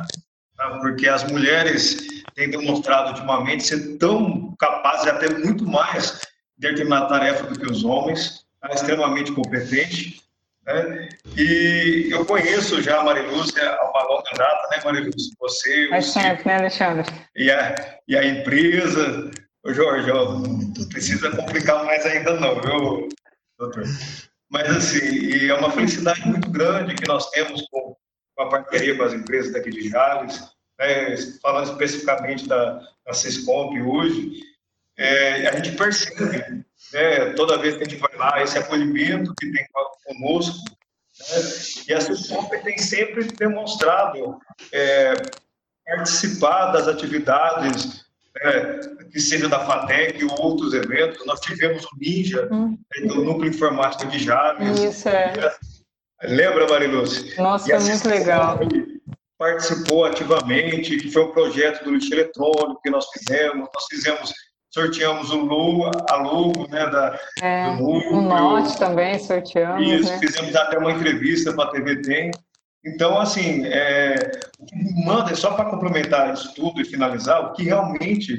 Speaker 6: tá? porque as mulheres têm demonstrado ultimamente ser tão capazes, até muito mais, de determinar tarefa do que os homens, tá? extremamente competente. Né? E eu conheço já a Marilúcia há uma longa data, né, Marilúcia? Você,
Speaker 2: Faz tempo, né, Alexandre?
Speaker 6: E a, e a empresa, Ô Jorge, ó, não precisa complicar mais ainda não, viu, doutor? Mas assim, é uma felicidade muito grande que nós temos com, com a parceria com as empresas daqui de Jales, né, falando especificamente da, da Ciscomp hoje, é, a gente percebe, né, toda vez que a gente vai lá, esse acolhimento que tem conosco, né, e a Ciscomp tem sempre demonstrado é, participar das atividades é, que seja da FATEC ou outros eventos. Nós tivemos o Ninja, hum. né, do Núcleo Informático de Jales.
Speaker 2: Isso, é.
Speaker 6: Lembra, Mariluz?
Speaker 2: Nossa, foi muito legal.
Speaker 6: Participou ativamente, que foi um projeto do lixo eletrônico que nós fizemos. Nós fizemos, sorteamos o Lu, a logo né, da,
Speaker 2: é, do núcleo. O Note também sorteamos.
Speaker 6: Isso,
Speaker 2: né?
Speaker 6: fizemos até uma entrevista para a TV Tem. Então, assim, é, manda, só para complementar isso tudo e finalizar, o que realmente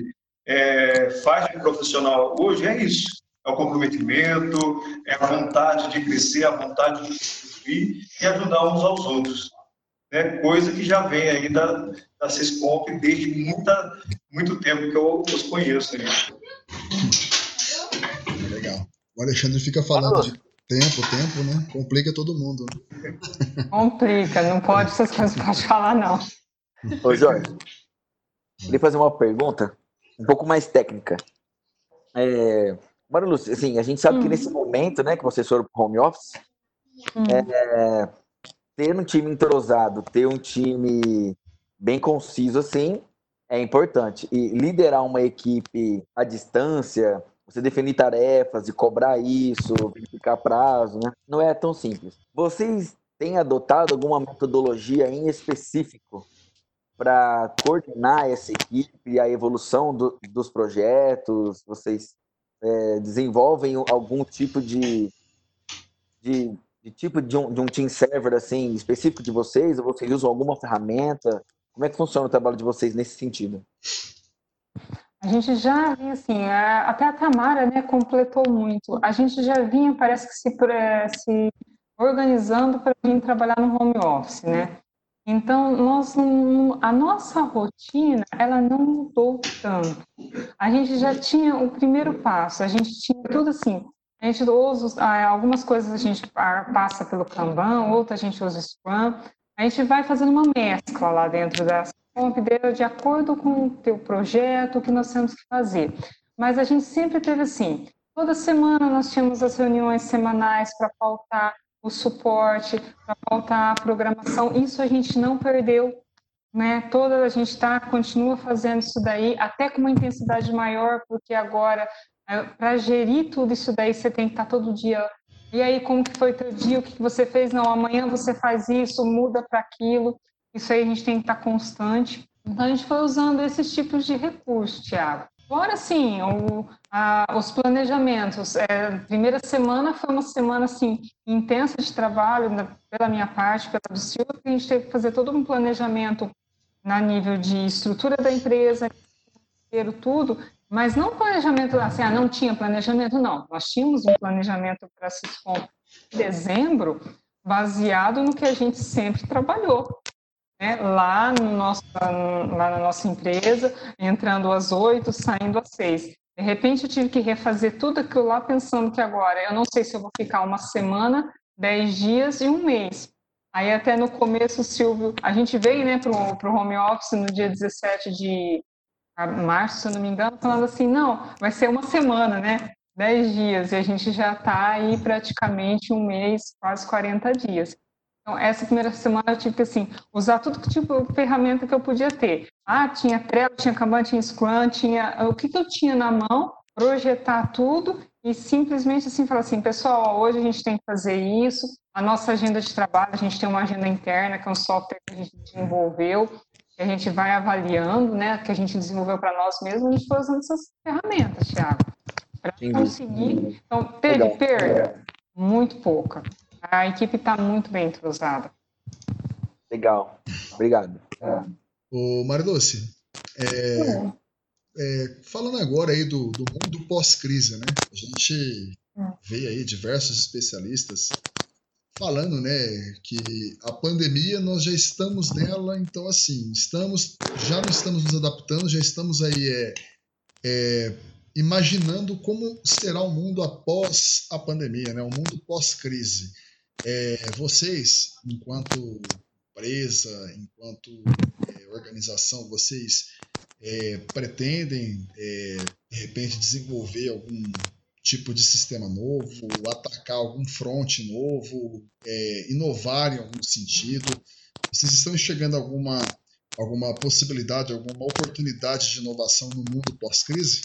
Speaker 6: é, faz de profissional hoje é isso: é o comprometimento, é a vontade de crescer, a vontade de construir e ajudar uns aos outros. Né? Coisa que já vem aí da, da Ciscomp desde muita, muito tempo que eu os conheço. Né?
Speaker 1: Legal. O Alexandre fica falando de Tempo, tempo, né? Complica todo mundo.
Speaker 2: Complica, não pode, essas coisas pode falar, não.
Speaker 5: Ô, Jorge, queria fazer uma pergunta um pouco mais técnica. É, Marilu, assim, a gente sabe que nesse momento, né, que vocês foram para home office, hum. é, ter um time entrosado, ter um time bem conciso, assim, é importante. E liderar uma equipe à distância, você definir tarefas e cobrar isso, verificar prazo, né? Não é tão simples. Vocês têm adotado alguma metodologia em específico para coordenar essa equipe e a evolução do, dos projetos? Vocês é, desenvolvem algum tipo de, de, de tipo de um, de um, team server assim específico de vocês? Ou vocês usam alguma ferramenta? Como é que funciona o trabalho de vocês nesse sentido?
Speaker 2: A gente já vinha assim, até a Tamara né, completou muito. A gente já vinha, parece que se, se organizando para vir trabalhar no home office, né? Então, nós a nossa rotina, ela não mudou tanto. A gente já tinha o primeiro passo, a gente tinha tudo assim, a gente usa ah, algumas coisas a gente passa pelo Kanban, outras a gente usa o Scrum. A gente vai fazendo uma mescla lá dentro da Compideira de acordo com o teu projeto, o que nós temos que fazer. Mas a gente sempre teve assim, toda semana nós tínhamos as reuniões semanais para pautar o suporte, para pautar a programação. Isso a gente não perdeu, né? Toda a gente tá continua fazendo isso daí, até com uma intensidade maior, porque agora é, para gerir tudo isso daí, você tem que estar tá todo dia. E aí, como que foi teu dia? O que você fez? Não, amanhã você faz isso, muda para aquilo. Isso aí a gente tem que estar tá constante. Então, a gente foi usando esses tipos de recursos, Tiago. Agora sim, o, a, os planejamentos. É, primeira semana foi uma semana assim intensa de trabalho né, pela minha parte, pela do Silvio, a gente teve que fazer todo um planejamento na nível de estrutura da empresa, tudo, mas não planejamento assim, ah, não tinha planejamento, não. Nós tínhamos um planejamento para Ciscom em dezembro, baseado no que a gente sempre trabalhou. Né? Lá, no nosso, lá na nossa empresa, entrando às oito, saindo às seis. De repente, eu tive que refazer tudo aquilo lá, pensando que agora eu não sei se eu vou ficar uma semana, dez dias e um mês. Aí, até no começo, Silvio, a gente veio né, para o home office no dia 17 de março, se eu não me engano, falando assim, não, vai ser uma semana, né? Dez dias, e a gente já está aí praticamente um mês, quase 40 dias. Então, essa primeira semana eu tive que, assim, usar tudo que tipo de ferramenta que eu podia ter. Ah, tinha Trello, tinha Kanban, tinha Scrum, tinha... O que, que eu tinha na mão, projetar tudo e simplesmente, assim, falar assim, pessoal, hoje a gente tem que fazer isso, a nossa agenda de trabalho, a gente tem uma agenda interna, que é um software que a gente desenvolveu, que a gente vai avaliando, né, que a gente desenvolveu para nós mesmos, a gente foi usando essas ferramentas, Thiago, para conseguir. Então, teve Legal. perda? Muito pouca. A equipe está muito bem entrosada.
Speaker 5: Legal. Obrigado.
Speaker 1: Ô, Maridoce, é, é. Falando agora aí do, do mundo pós-crise, né? A gente vê aí diversos especialistas falando, né, que a pandemia nós já estamos nela, então assim, estamos, já não estamos nos adaptando, já estamos aí é, é, imaginando como será o mundo após a pandemia, né, o mundo pós-crise. É, vocês, enquanto empresa, enquanto é, organização, vocês é, pretendem, é, de repente, desenvolver algum tipo de sistema novo, atacar algum fronte novo, é, inovar em algum sentido? Vocês estão enxergando alguma, alguma possibilidade, alguma oportunidade de inovação no mundo pós-crise?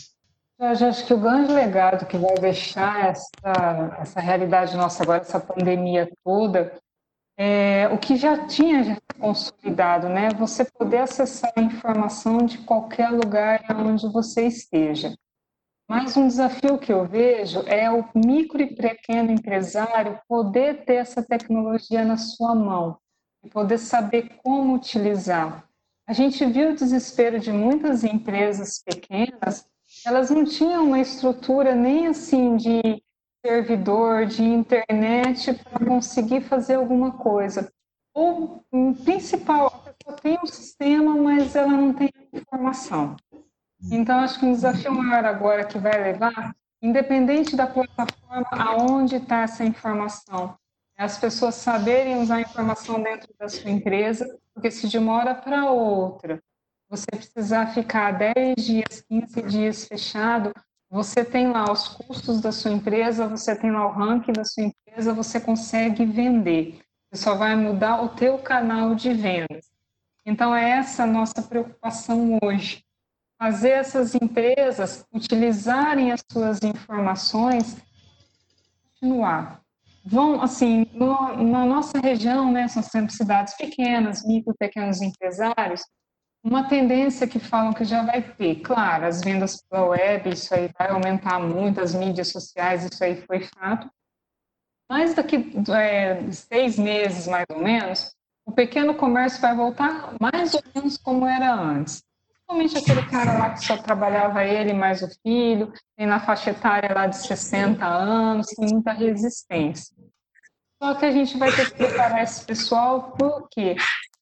Speaker 2: Eu acho que o grande legado que vai deixar essa, essa realidade nossa agora, essa pandemia toda, é o que já tinha consolidado, né? Você poder acessar a informação de qualquer lugar onde você esteja. Mas um desafio que eu vejo é o micro e pequeno empresário poder ter essa tecnologia na sua mão e poder saber como utilizar. A gente viu o desespero de muitas empresas pequenas, elas não tinham uma estrutura nem assim de servidor, de internet para conseguir fazer alguma coisa. Ou, principal, a pessoa tem um sistema, mas ela não tem informação. Então, acho que um desafio maior agora que vai levar, independente da plataforma, aonde está essa informação, é as pessoas saberem usar a informação dentro da sua empresa, porque se de uma hora para outra você precisar ficar 10 dias, 15 dias fechado, você tem lá os custos da sua empresa, você tem lá o ranking da sua empresa, você consegue vender. Você só vai mudar o teu canal de vendas. Então, é essa a nossa preocupação hoje fazer essas empresas utilizarem as suas informações continuar. Vão, assim, no, na nossa região, né, são sempre cidades pequenas, micro, pequenos empresários, uma tendência que falam que já vai ter, claro, as vendas pela web, isso aí vai aumentar muito, as mídias sociais, isso aí foi fato, mas daqui é, seis meses, mais ou menos, o pequeno comércio vai voltar mais ou menos como era antes. Principalmente aquele cara lá que só trabalhava ele mais o filho, tem na faixa etária lá de 60 anos, tem muita resistência. Só que a gente vai ter que preparar esse pessoal porque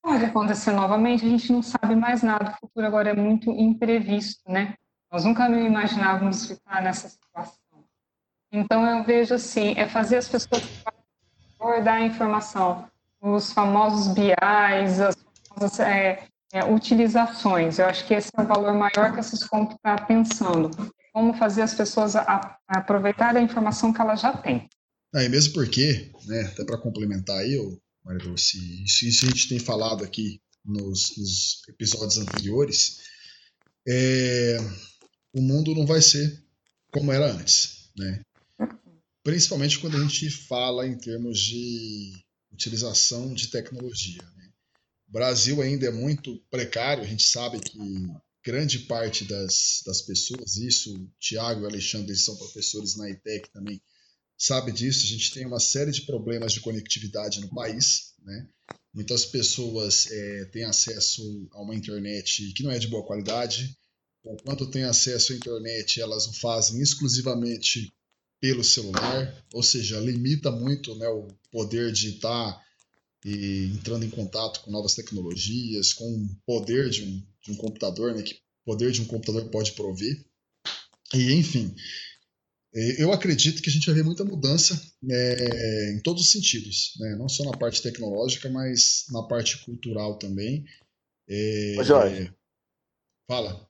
Speaker 2: pode acontecer novamente, a gente não sabe mais nada. O futuro agora é muito imprevisto, né? Nós nunca imaginávamos ficar nessa situação. Então eu vejo assim, é fazer as pessoas abordar a informação, os famosos BIs, as famosas é, é, utilizações. Eu acho que esse é o valor maior que a Ciscom está pensando. Como fazer as pessoas a, a aproveitar a informação que elas já têm.
Speaker 1: Ah, e mesmo porque, né, até para complementar aí, Maria Dulce, isso, isso, a gente tem falado aqui nos, nos episódios anteriores, é, o mundo não vai ser como era antes, né? Principalmente quando a gente fala em termos de utilização de tecnologia. Né? O Brasil ainda é muito precário, a gente sabe que grande parte das, das pessoas, isso, o Tiago e o Alexandre são professores na ITEC também, sabe disso, a gente tem uma série de problemas de conectividade no país, né? Muitas pessoas é, têm acesso a uma internet que não é de boa qualidade. Enquanto têm acesso à internet, elas o fazem exclusivamente pelo celular, ou seja, limita muito né, o poder de estar tá, entrando em contato com novas tecnologias, com o poder de um, de um computador, né, que poder de um computador pode prover. E, enfim, eu acredito que a gente vai ver muita mudança é, em todos os sentidos, né? não só na parte tecnológica, mas na parte cultural também.
Speaker 5: É, Ô Jorge.
Speaker 1: Fala.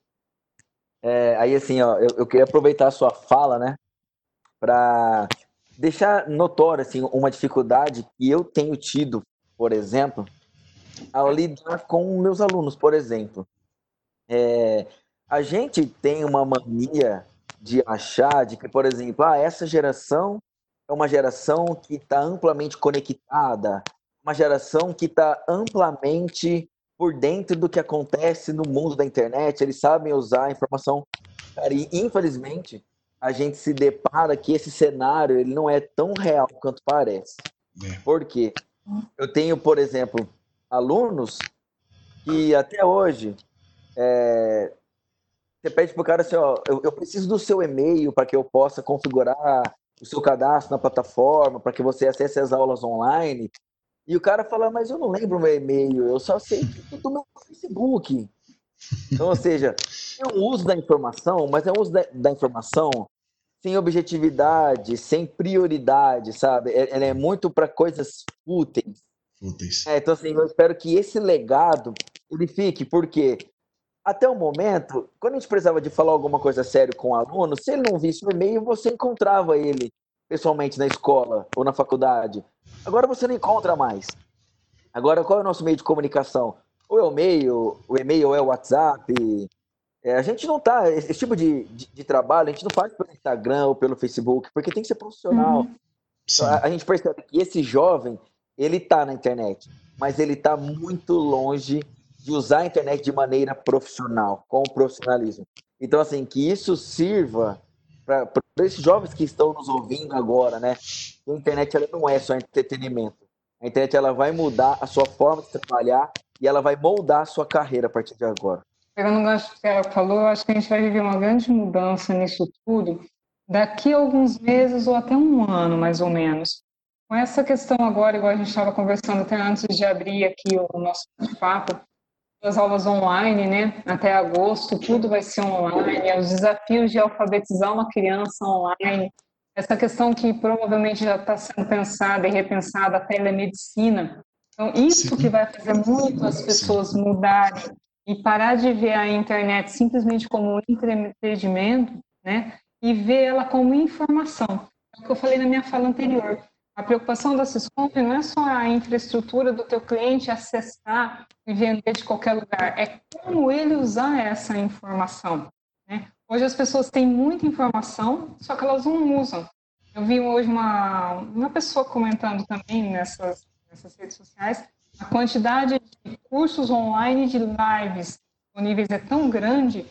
Speaker 5: É, aí, assim, ó, eu, eu, queria aproveitar a sua fala, né, para deixar notório, assim, uma dificuldade que eu tenho tido, por exemplo, ao lidar com meus alunos, por exemplo. É, a gente tem uma mania de achar de que, por exemplo, ah, essa geração é uma geração que está amplamente conectada, uma geração que está amplamente por dentro do que acontece no mundo da internet, eles sabem usar a informação. Cara, e infelizmente a gente se depara que esse cenário ele não é tão real quanto parece. É. Por quê? Eu tenho, por exemplo, alunos que até hoje é, você pede pro cara assim, ó, eu, eu preciso do seu e-mail para que eu possa configurar o seu cadastro na plataforma, para que você acesse as aulas online. E o cara fala, mas eu não lembro o meu e-mail, eu só sei do meu Facebook. Então, ou seja, é um uso da informação, mas é um uso da, da informação sem objetividade, sem prioridade, sabe? Ela é, é muito para coisas úteis. Úteis. É, então, assim, eu espero que esse legado ele fique, porque até o momento, quando a gente precisava de falar alguma coisa sério com o aluno, se ele não visse o e-mail, você encontrava ele pessoalmente na escola ou na faculdade. Agora você não encontra mais. Agora, qual é o nosso meio de comunicação? Ou é o e-mail, o e-mail ou é o WhatsApp. É, a gente não tá. Esse tipo de, de, de, trabalho a gente não faz pelo Instagram ou pelo Facebook, porque tem que ser profissional. Uhum. A, a, gente percebe que esse jovem, ele tá na internet, mas ele tá muito longe de usar a internet de maneira profissional, com profissionalismo. Então, assim, que isso sirva para esses jovens que estão nos ouvindo agora, né? A internet ela não é só entretenimento. A internet ela vai mudar a sua forma de trabalhar e ela vai moldar a sua carreira a partir de agora.
Speaker 2: Pegando o gancho que ela falou, acho que a gente vai viver uma grande mudança nisso tudo daqui a alguns meses ou até um ano, mais ou menos. Com essa questão agora, igual a gente estava conversando até antes de abrir aqui o nosso papo, as aulas online, né? Até agosto, tudo vai ser online. Os desafios de alfabetizar uma criança online. Essa questão que provavelmente já está sendo pensada e repensada, a telemedicina. Então, isso Sim. que vai fazer muito as pessoas mudarem e parar de ver a internet simplesmente como um entretenimento, né? E ver ela como informação. É o que eu falei na minha fala anterior. A preocupação da Syscomp não é só a infraestrutura do teu cliente acessar e vender de qualquer lugar, é como ele usar essa informação. Né? Hoje as pessoas têm muita informação, só que elas não usam. Eu vi hoje uma, uma pessoa comentando também nessas, nessas redes sociais, a quantidade de cursos online de lives disponíveis é tão grande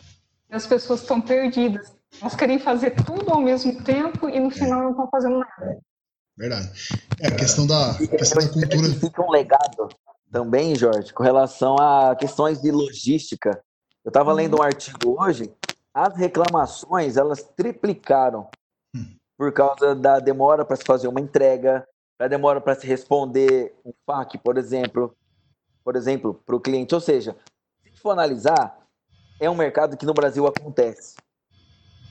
Speaker 2: que as pessoas estão perdidas. Elas querem fazer tudo ao mesmo tempo e no final não estão fazendo nada.
Speaker 1: Verdade. É a questão da, a questão da cultura.
Speaker 5: Fica um legado também, Jorge, com relação a questões de logística. Eu estava uhum. lendo um artigo hoje, as reclamações elas triplicaram hum. por causa da demora para se fazer uma entrega, para demora para se responder um FAQ, por exemplo, por exemplo, para o cliente. Ou seja, se for analisar, é um mercado que no Brasil acontece,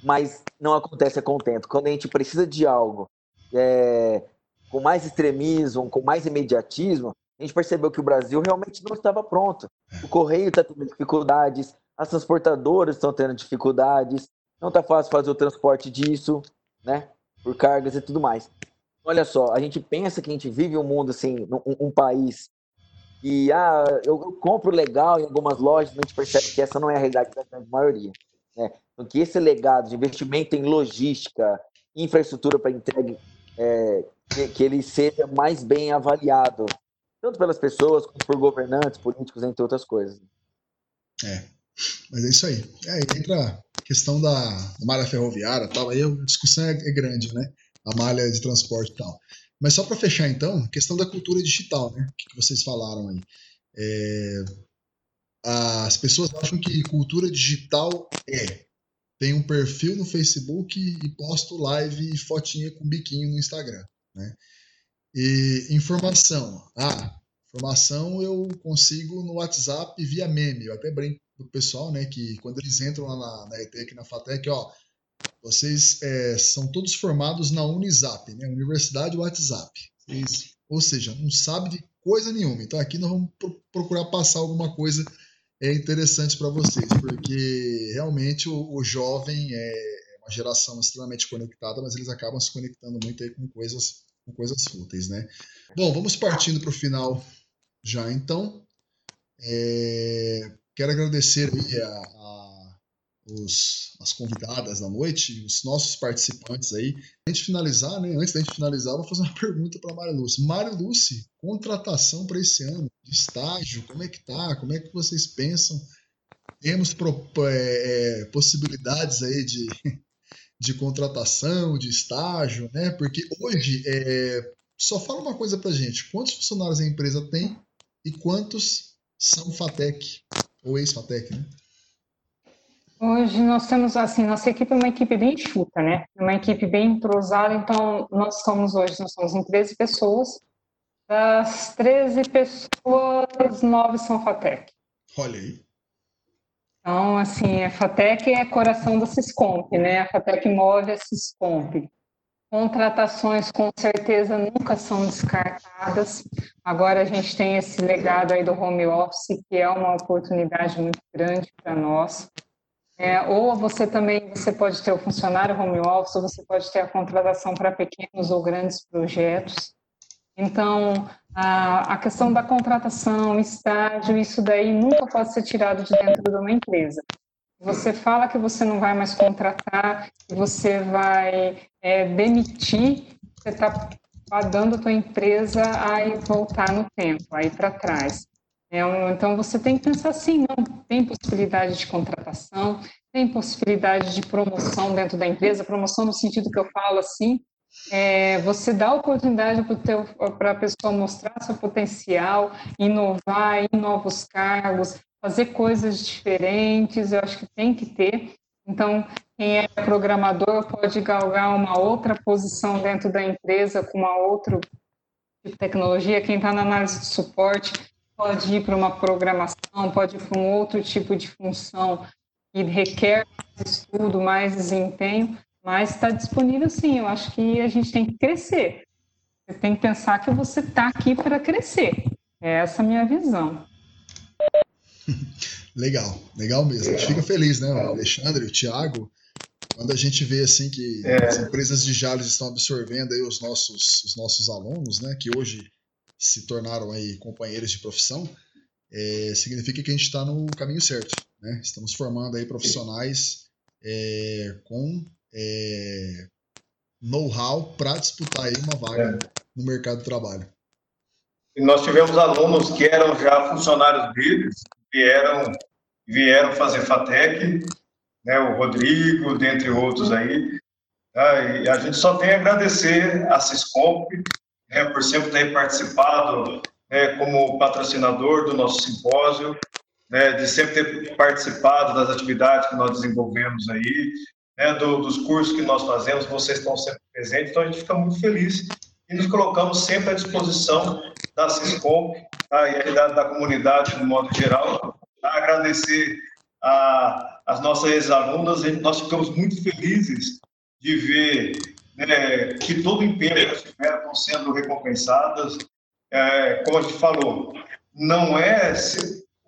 Speaker 5: mas não acontece a contento. Quando a gente precisa de algo é, com mais extremismo, com mais imediatismo, a gente percebeu que o Brasil realmente não estava pronto. O correio está tendo dificuldades, as transportadoras estão tendo dificuldades, não está fácil fazer o transporte disso, né? Por cargas e tudo mais. Olha só, a gente pensa que a gente vive um mundo assim, um, um país e ah, eu, eu, compro legal em algumas lojas, a gente percebe que essa não é a realidade da grande maioria. Né? Então, que esse legado de investimento em logística, infraestrutura para entrega, é, que, que, ele seja mais bem avaliado, tanto pelas pessoas quanto por governantes, políticos, entre outras coisas.
Speaker 1: É, mas é isso aí. É, entra a questão da malha ferroviária tal, aí a discussão é, é grande, né? A malha de transporte e tal. Mas só para fechar então, questão da cultura digital, né? O que, vocês falaram aí. É, as pessoas acham que cultura digital é tem um perfil no Facebook e posto live e fotinha com biquinho no Instagram, né? E informação. Ah, informação eu consigo no WhatsApp via meme. Eu até brinco pro pessoal, né, que quando eles entram lá na, na ETEC, na FATEC, ó, vocês é, são todos formados na Unisap, né? Universidade WhatsApp. Vocês, ou seja, não sabe de coisa nenhuma. Então aqui nós vamos pro procurar passar alguma coisa é, interessante para vocês, porque realmente o, o, jovem é uma geração extremamente conectada, mas eles acabam se conectando muito aí com coisas, com coisas fúteis, né? Bom, vamos partindo para o final já então. É, quero agradecer a, a os, as convidadas da noite, os nossos participantes aí. Antes de finalizar, né? Antes da gente finalizar, vou fazer uma <laughs> pergunta para Mário Lúcia. Mário Lúcia, contratação para esse ano, de estágio, como é que tá? Como é que vocês pensam? Temos é, é, possibilidades aí de, <laughs> de contratação, de estágio, né? Porque hoje é, só fala uma coisa para gente: quantos funcionários a empresa tem e quantos são FATEC ou ex-FATEC, né?
Speaker 2: Hoje nós temos, assim, nossa equipe é uma equipe bem enxuta, né? É uma equipe bem entrosada, então nós somos hoje, nós somos em 13 pessoas. Das 13 pessoas, 9 são FATEC.
Speaker 1: Olha aí.
Speaker 2: Então, assim, a FATEC é coração da Siscomp, né? A FATEC move a Siscomp. Contratações, com certeza, nunca são descartadas. Agora a gente tem esse legado aí do home office, que é uma oportunidade muito grande para nós. É, ou você também você pode ter o funcionário home office, ou você pode ter a contratação para pequenos ou grandes projetos. Então, a, a questão da contratação, estágio, isso daí nunca pode ser tirado de dentro de uma empresa. Você fala que você não vai mais contratar, que você vai é, demitir, você está dando a tua empresa a voltar no tempo, a ir para trás. É um, então você tem que pensar assim, não tem possibilidade de contratação, tem possibilidade de promoção dentro da empresa, promoção no sentido que eu falo assim, é, você dá oportunidade para a pessoa mostrar seu potencial, inovar em novos cargos, fazer coisas diferentes, eu acho que tem que ter. Então, quem é programador pode galgar uma outra posição dentro da empresa com uma outra tecnologia, quem está na análise de suporte pode ir para uma programação, pode ir para um outro tipo de função que requer mais estudo, mais desempenho, mas está disponível sim. Eu acho que a gente tem que crescer. Você tem que pensar que você está aqui para crescer. É essa a minha visão. <laughs>
Speaker 1: Legal, legal mesmo. A gente fica feliz, né? O Alexandre, o Thiago, quando a gente vê assim que é. as empresas de Jales estão absorvendo aí os nossos, os nossos alunos, né? Que hoje se tornaram aí companheiros de profissão, é, significa que a gente está no caminho certo. Né? Estamos formando aí profissionais é, com é, know-how para disputar aí uma vaga no mercado de trabalho.
Speaker 6: E nós tivemos alunos que eram já funcionários deles, vieram, vieram fazer FATEC, né, o Rodrigo, dentre outros aí. E a gente só tem a agradecer a Ciscomp né, por sempre ter participado né, como patrocinador do nosso simpósio, né, de sempre ter participado das atividades que nós desenvolvemos aí, né, do, dos cursos que nós fazemos, vocês estão sempre presentes, então a gente fica muito feliz. E nos colocamos sempre à disposição da Ciscom tá, e da, da comunidade no modo geral. Agradecer a, as nossas ex-alunas, nós ficamos muito felizes de ver né, que todo empenho que elas tiveram estão sendo recompensadas. É, como a gente falou, não é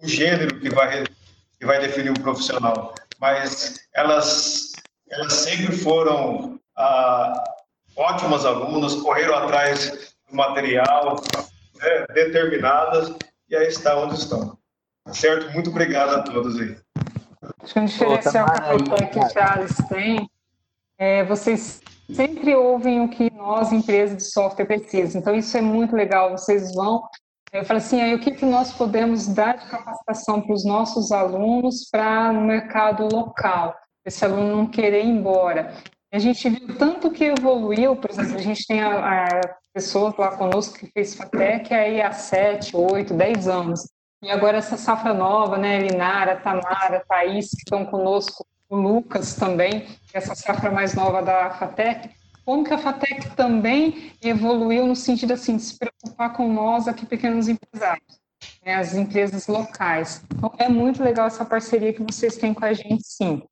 Speaker 6: o gênero que vai, que vai definir um profissional, mas elas, elas sempre foram ah, ótimas alunas, correram atrás do material, né, determinadas, e aí está onde estão. Certo? Muito obrigado a todos aí.
Speaker 2: Acho que um diferencial que a Charles tem é vocês sempre ouvem o que nós, empresas de software, precisamos. Então, isso é muito legal. Vocês vão. Eu falo assim, aí, o que, que nós podemos dar de capacitação para os nossos alunos para no mercado local? Esse aluno não querer ir embora. A gente viu tanto que evoluiu, por exemplo, a gente tem a, a pessoas lá conosco que fez FATEC aí há 7, 8, 10 anos. E agora essa safra nova, né, Linara, Tamara, Thaís, que estão conosco, o Lucas também, essa safra mais nova da FATEC, como que a FATEC também evoluiu no sentido assim, de se preocupar com nós aqui, pequenos empresários, né, as empresas locais. Então, é muito legal essa parceria que vocês têm com a gente, sim.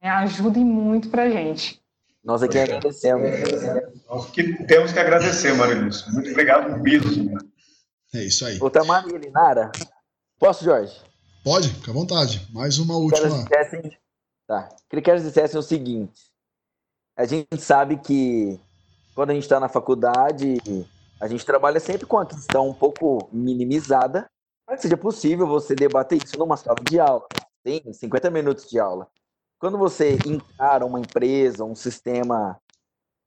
Speaker 2: É, ajudem muito para a gente.
Speaker 5: Nós aqui agradecemos.
Speaker 6: Nós que temos que agradecer, Mariluz. Muito obrigado mesmo.
Speaker 1: É isso aí.
Speaker 5: Outra Maria Linara. Posso, Jorge?
Speaker 1: Pode, fica à vontade. Mais uma última.
Speaker 5: Tá. Queria que elas dissessem o seguinte: a gente sabe que quando a gente está na faculdade, a gente trabalha sempre com a questão um pouco minimizada, para que seja possível você debater isso numa sala de aula. Tem 50 minutos de aula. Quando você encara uma empresa, um sistema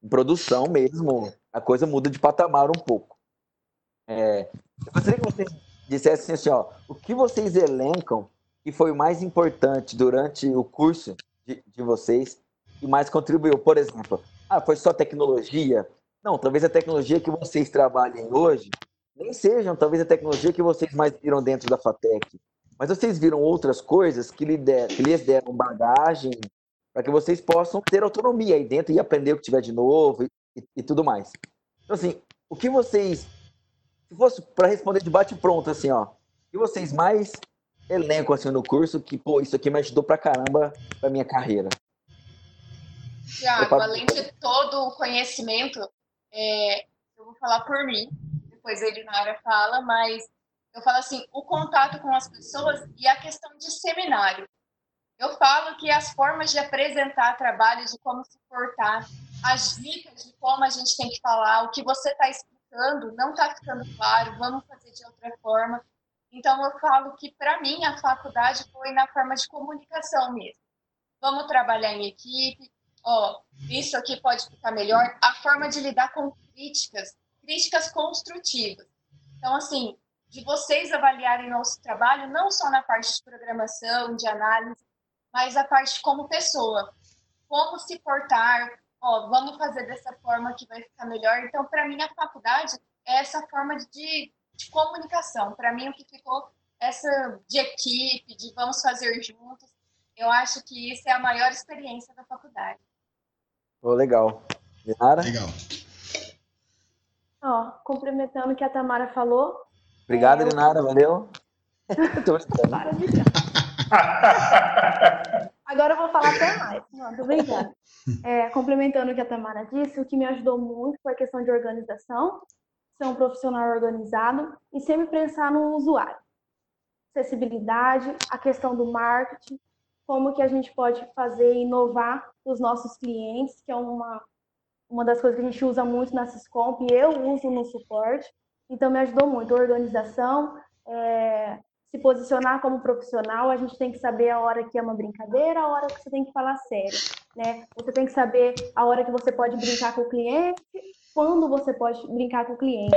Speaker 5: em produção mesmo, a coisa muda de patamar um pouco. É, eu gostaria que vocês dissessem assim, ó, o que vocês elencam que foi o mais importante durante o curso de, de vocês e mais contribuiu? Por exemplo, ah, foi só tecnologia? Não, talvez a tecnologia que vocês trabalhem hoje nem sejam talvez a tecnologia que vocês mais viram dentro da FATEC. Mas vocês viram outras coisas que, lhe der, que lhes deram bagagem para que vocês possam ter autonomia aí dentro e aprender o que tiver de novo e, e, e tudo mais. Então, assim, o que vocês. Se fosse para responder de bate-pronto, assim, ó. O que vocês mais elenco assim no curso que, pô, isso aqui me ajudou pra caramba pra minha carreira.
Speaker 3: Tiago, além de todo o conhecimento, é, eu vou falar por mim, depois a Elinara fala, mas eu falo assim, o contato com as pessoas e a questão de seminário. Eu falo que as formas de apresentar trabalhos, de como se portar, as dicas de como a gente tem que falar, o que você está explicando não está ficando claro, vamos fazer de outra forma. Então, eu falo que, para mim, a faculdade foi na forma de comunicação mesmo. Vamos trabalhar em equipe, ó, isso aqui pode ficar melhor. A forma de lidar com críticas, críticas construtivas. Então, assim, de vocês avaliarem nosso trabalho, não só na parte de programação, de análise, mas a parte como pessoa. Como se portar, ó, vamos fazer dessa forma que vai ficar melhor. Então, para mim, a faculdade é essa forma de de comunicação. Para mim, o que ficou essa de equipe, de vamos fazer juntos, eu acho que isso é a maior experiência da faculdade.
Speaker 5: Oh, legal. Linara?
Speaker 1: Legal.
Speaker 4: Ó, complementando o que a Tamara falou.
Speaker 5: Obrigado, é, Linara, valeu. <laughs>
Speaker 4: Agora eu vou falar até mais. Não, tô brincando. <laughs> É, complementando o que a Tamara disse, o que me ajudou muito foi a questão de organização ser um profissional organizado e sempre pensar no usuário. Acessibilidade, a questão do marketing, como que a gente pode fazer inovar os nossos clientes, que é uma, uma das coisas que a gente usa muito na Syscomp e eu uso no suporte. Então, me ajudou muito. Organização, é, se posicionar como profissional, a gente tem que saber a hora que é uma brincadeira, a hora que você tem que falar sério, né? Você tem que saber a hora que você pode brincar com o cliente quando você pode brincar com o cliente.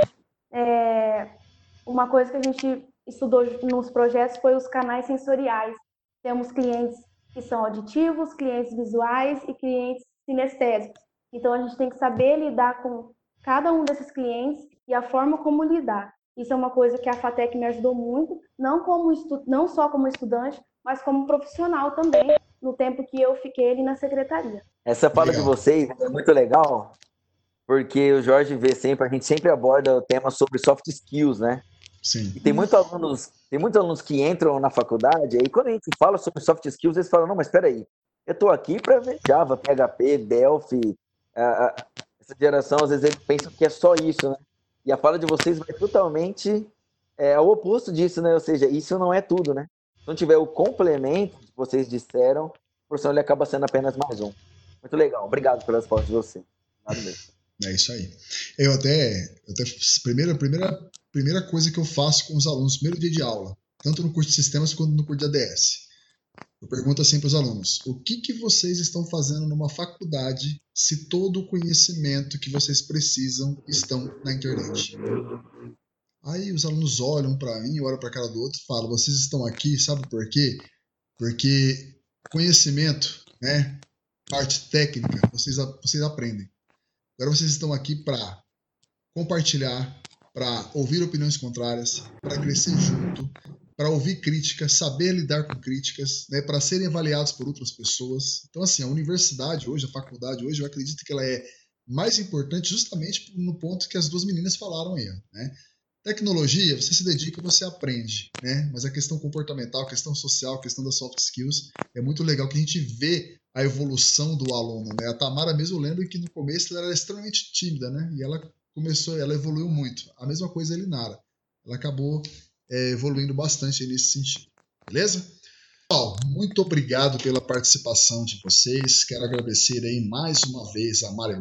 Speaker 4: É, uma coisa que a gente estudou nos projetos foi os canais sensoriais. Temos clientes que são auditivos, clientes visuais e clientes sinestésicos. Então, a gente tem que saber lidar com cada um desses clientes e a forma como lidar. Isso é uma coisa que a FATEC me ajudou muito, não, como não só como estudante, mas como profissional também, no tempo que eu fiquei ali na secretaria.
Speaker 5: Essa fala legal. de vocês é muito legal, porque o Jorge vê sempre, a gente sempre aborda o tema sobre soft skills, né?
Speaker 1: Sim.
Speaker 5: E tem muitos alunos, tem muitos alunos que entram na faculdade, aí quando a gente fala sobre soft skills, eles falam, não, mas espera aí, eu estou aqui para ver Java, PHP, Delphi, essa geração, às vezes eles pensam que é só isso, né? E a fala de vocês vai totalmente é, ao oposto disso, né? Ou seja, isso não é tudo, né? Se não tiver o complemento que vocês disseram, o professor ele acaba sendo apenas mais um. Muito legal. Obrigado pela resposta de você. Obrigado mesmo.
Speaker 1: É isso aí. Eu até, eu até primeira, primeira, primeira coisa que eu faço com os alunos, primeiro dia de aula, tanto no curso de sistemas quanto no curso de ADS. Eu pergunto assim para os alunos: o que, que vocês estão fazendo numa faculdade se todo o conhecimento que vocês precisam estão na internet? Aí os alunos olham para mim, olham para a cara do outro e falam: vocês estão aqui, sabe por quê? Porque conhecimento, né, parte técnica, vocês, vocês aprendem. Agora vocês estão aqui para compartilhar, para ouvir opiniões contrárias, para crescer junto, para ouvir críticas, saber lidar com críticas, né, para serem avaliados por outras pessoas. Então, assim, a universidade hoje, a faculdade hoje, eu acredito que ela é mais importante justamente no ponto que as duas meninas falaram aí, né? Tecnologia, você se dedica, você aprende, né? Mas a questão comportamental, a questão social, a questão das soft skills, é muito legal que a gente vê a evolução do aluno, né? A Tamara mesmo, eu lembro que no começo ela era extremamente tímida, né? E ela começou, ela evoluiu muito. A mesma coisa a Elinara. Ela acabou é, evoluindo bastante nesse sentido. Beleza? Pessoal, muito obrigado pela participação de vocês. Quero agradecer aí mais uma vez a Mari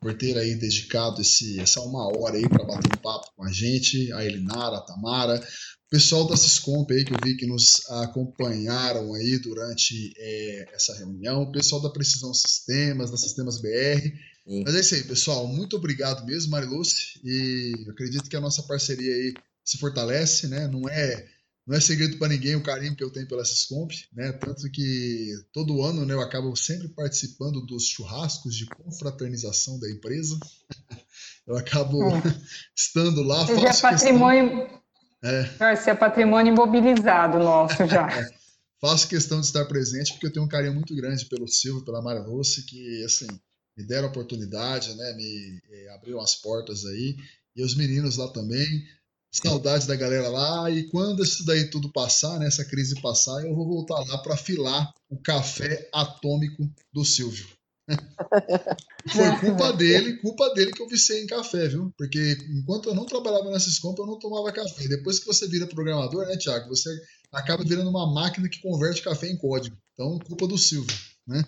Speaker 1: por ter aí dedicado esse, essa uma hora aí para bater um papo com a gente, a Elinara, a Tamara, o pessoal da Ciscomp aí que eu vi que nos acompanharam aí durante é, essa reunião, o pessoal da Precisão Sistemas, da Sistemas BR. Sim. Mas é isso aí, pessoal. Muito obrigado mesmo, Mariluce. E acredito que a nossa parceria aí se fortalece, né? Não é não é segredo para ninguém o carinho que eu tenho pela Siscomp, né? Tanto que todo ano né, eu acabo sempre participando dos churrascos de confraternização da empresa. <laughs> Eu acabo é. <laughs> estando lá.
Speaker 2: Você é patrimônio. É. Você é patrimônio imobilizado nosso já. <laughs> É.
Speaker 1: Faço questão de estar presente porque eu tenho um carinho muito grande pelo Silvio, pela Mara Rossi, que assim me deram a oportunidade, né? Me eh, abriram as portas aí e os meninos lá também. Saudades da galera lá. E quando isso daí tudo passar, né, essa crise passar, eu vou voltar lá para filar o café atômico do Silvio. <laughs> Foi culpa dele, culpa dele que eu vicei em café, viu? Porque enquanto eu não trabalhava nessas compras, eu não tomava café. Depois que você vira programador, né, Thiago? Você acaba virando uma máquina que converte café em código. Então, culpa do Silvio, né?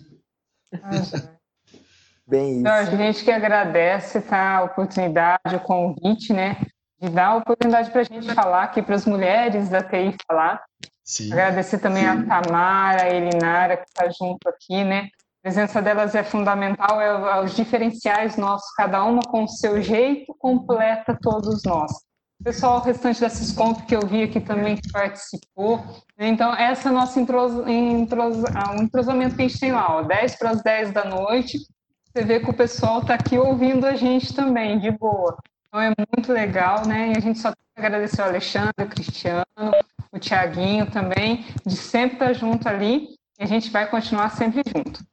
Speaker 2: Bem isso. a gente que agradece tá, a oportunidade, o convite, né? E dar a oportunidade para a gente falar aqui para as mulheres da TI falar. Sim. Agradecer também Sim. a Tamara, a Elinara, que está junto aqui, né? A presença delas é fundamental, é, é os diferenciais nossos, cada uma com o seu jeito, completa todos nós. O pessoal o restante da Ciscomp que eu vi aqui também que participou. Né? Então, essa é a nossa intros, intros, ah, um entrosamento que a gente tem lá, ó, 10 para as 10 da noite. Você vê que o pessoal está aqui ouvindo a gente também, de boa. Então é muito legal, né? E a gente só tem que agradecer o Alexandre, o Cristiano, o Tiaguinho também, de sempre estar junto ali. E a gente vai continuar sempre junto.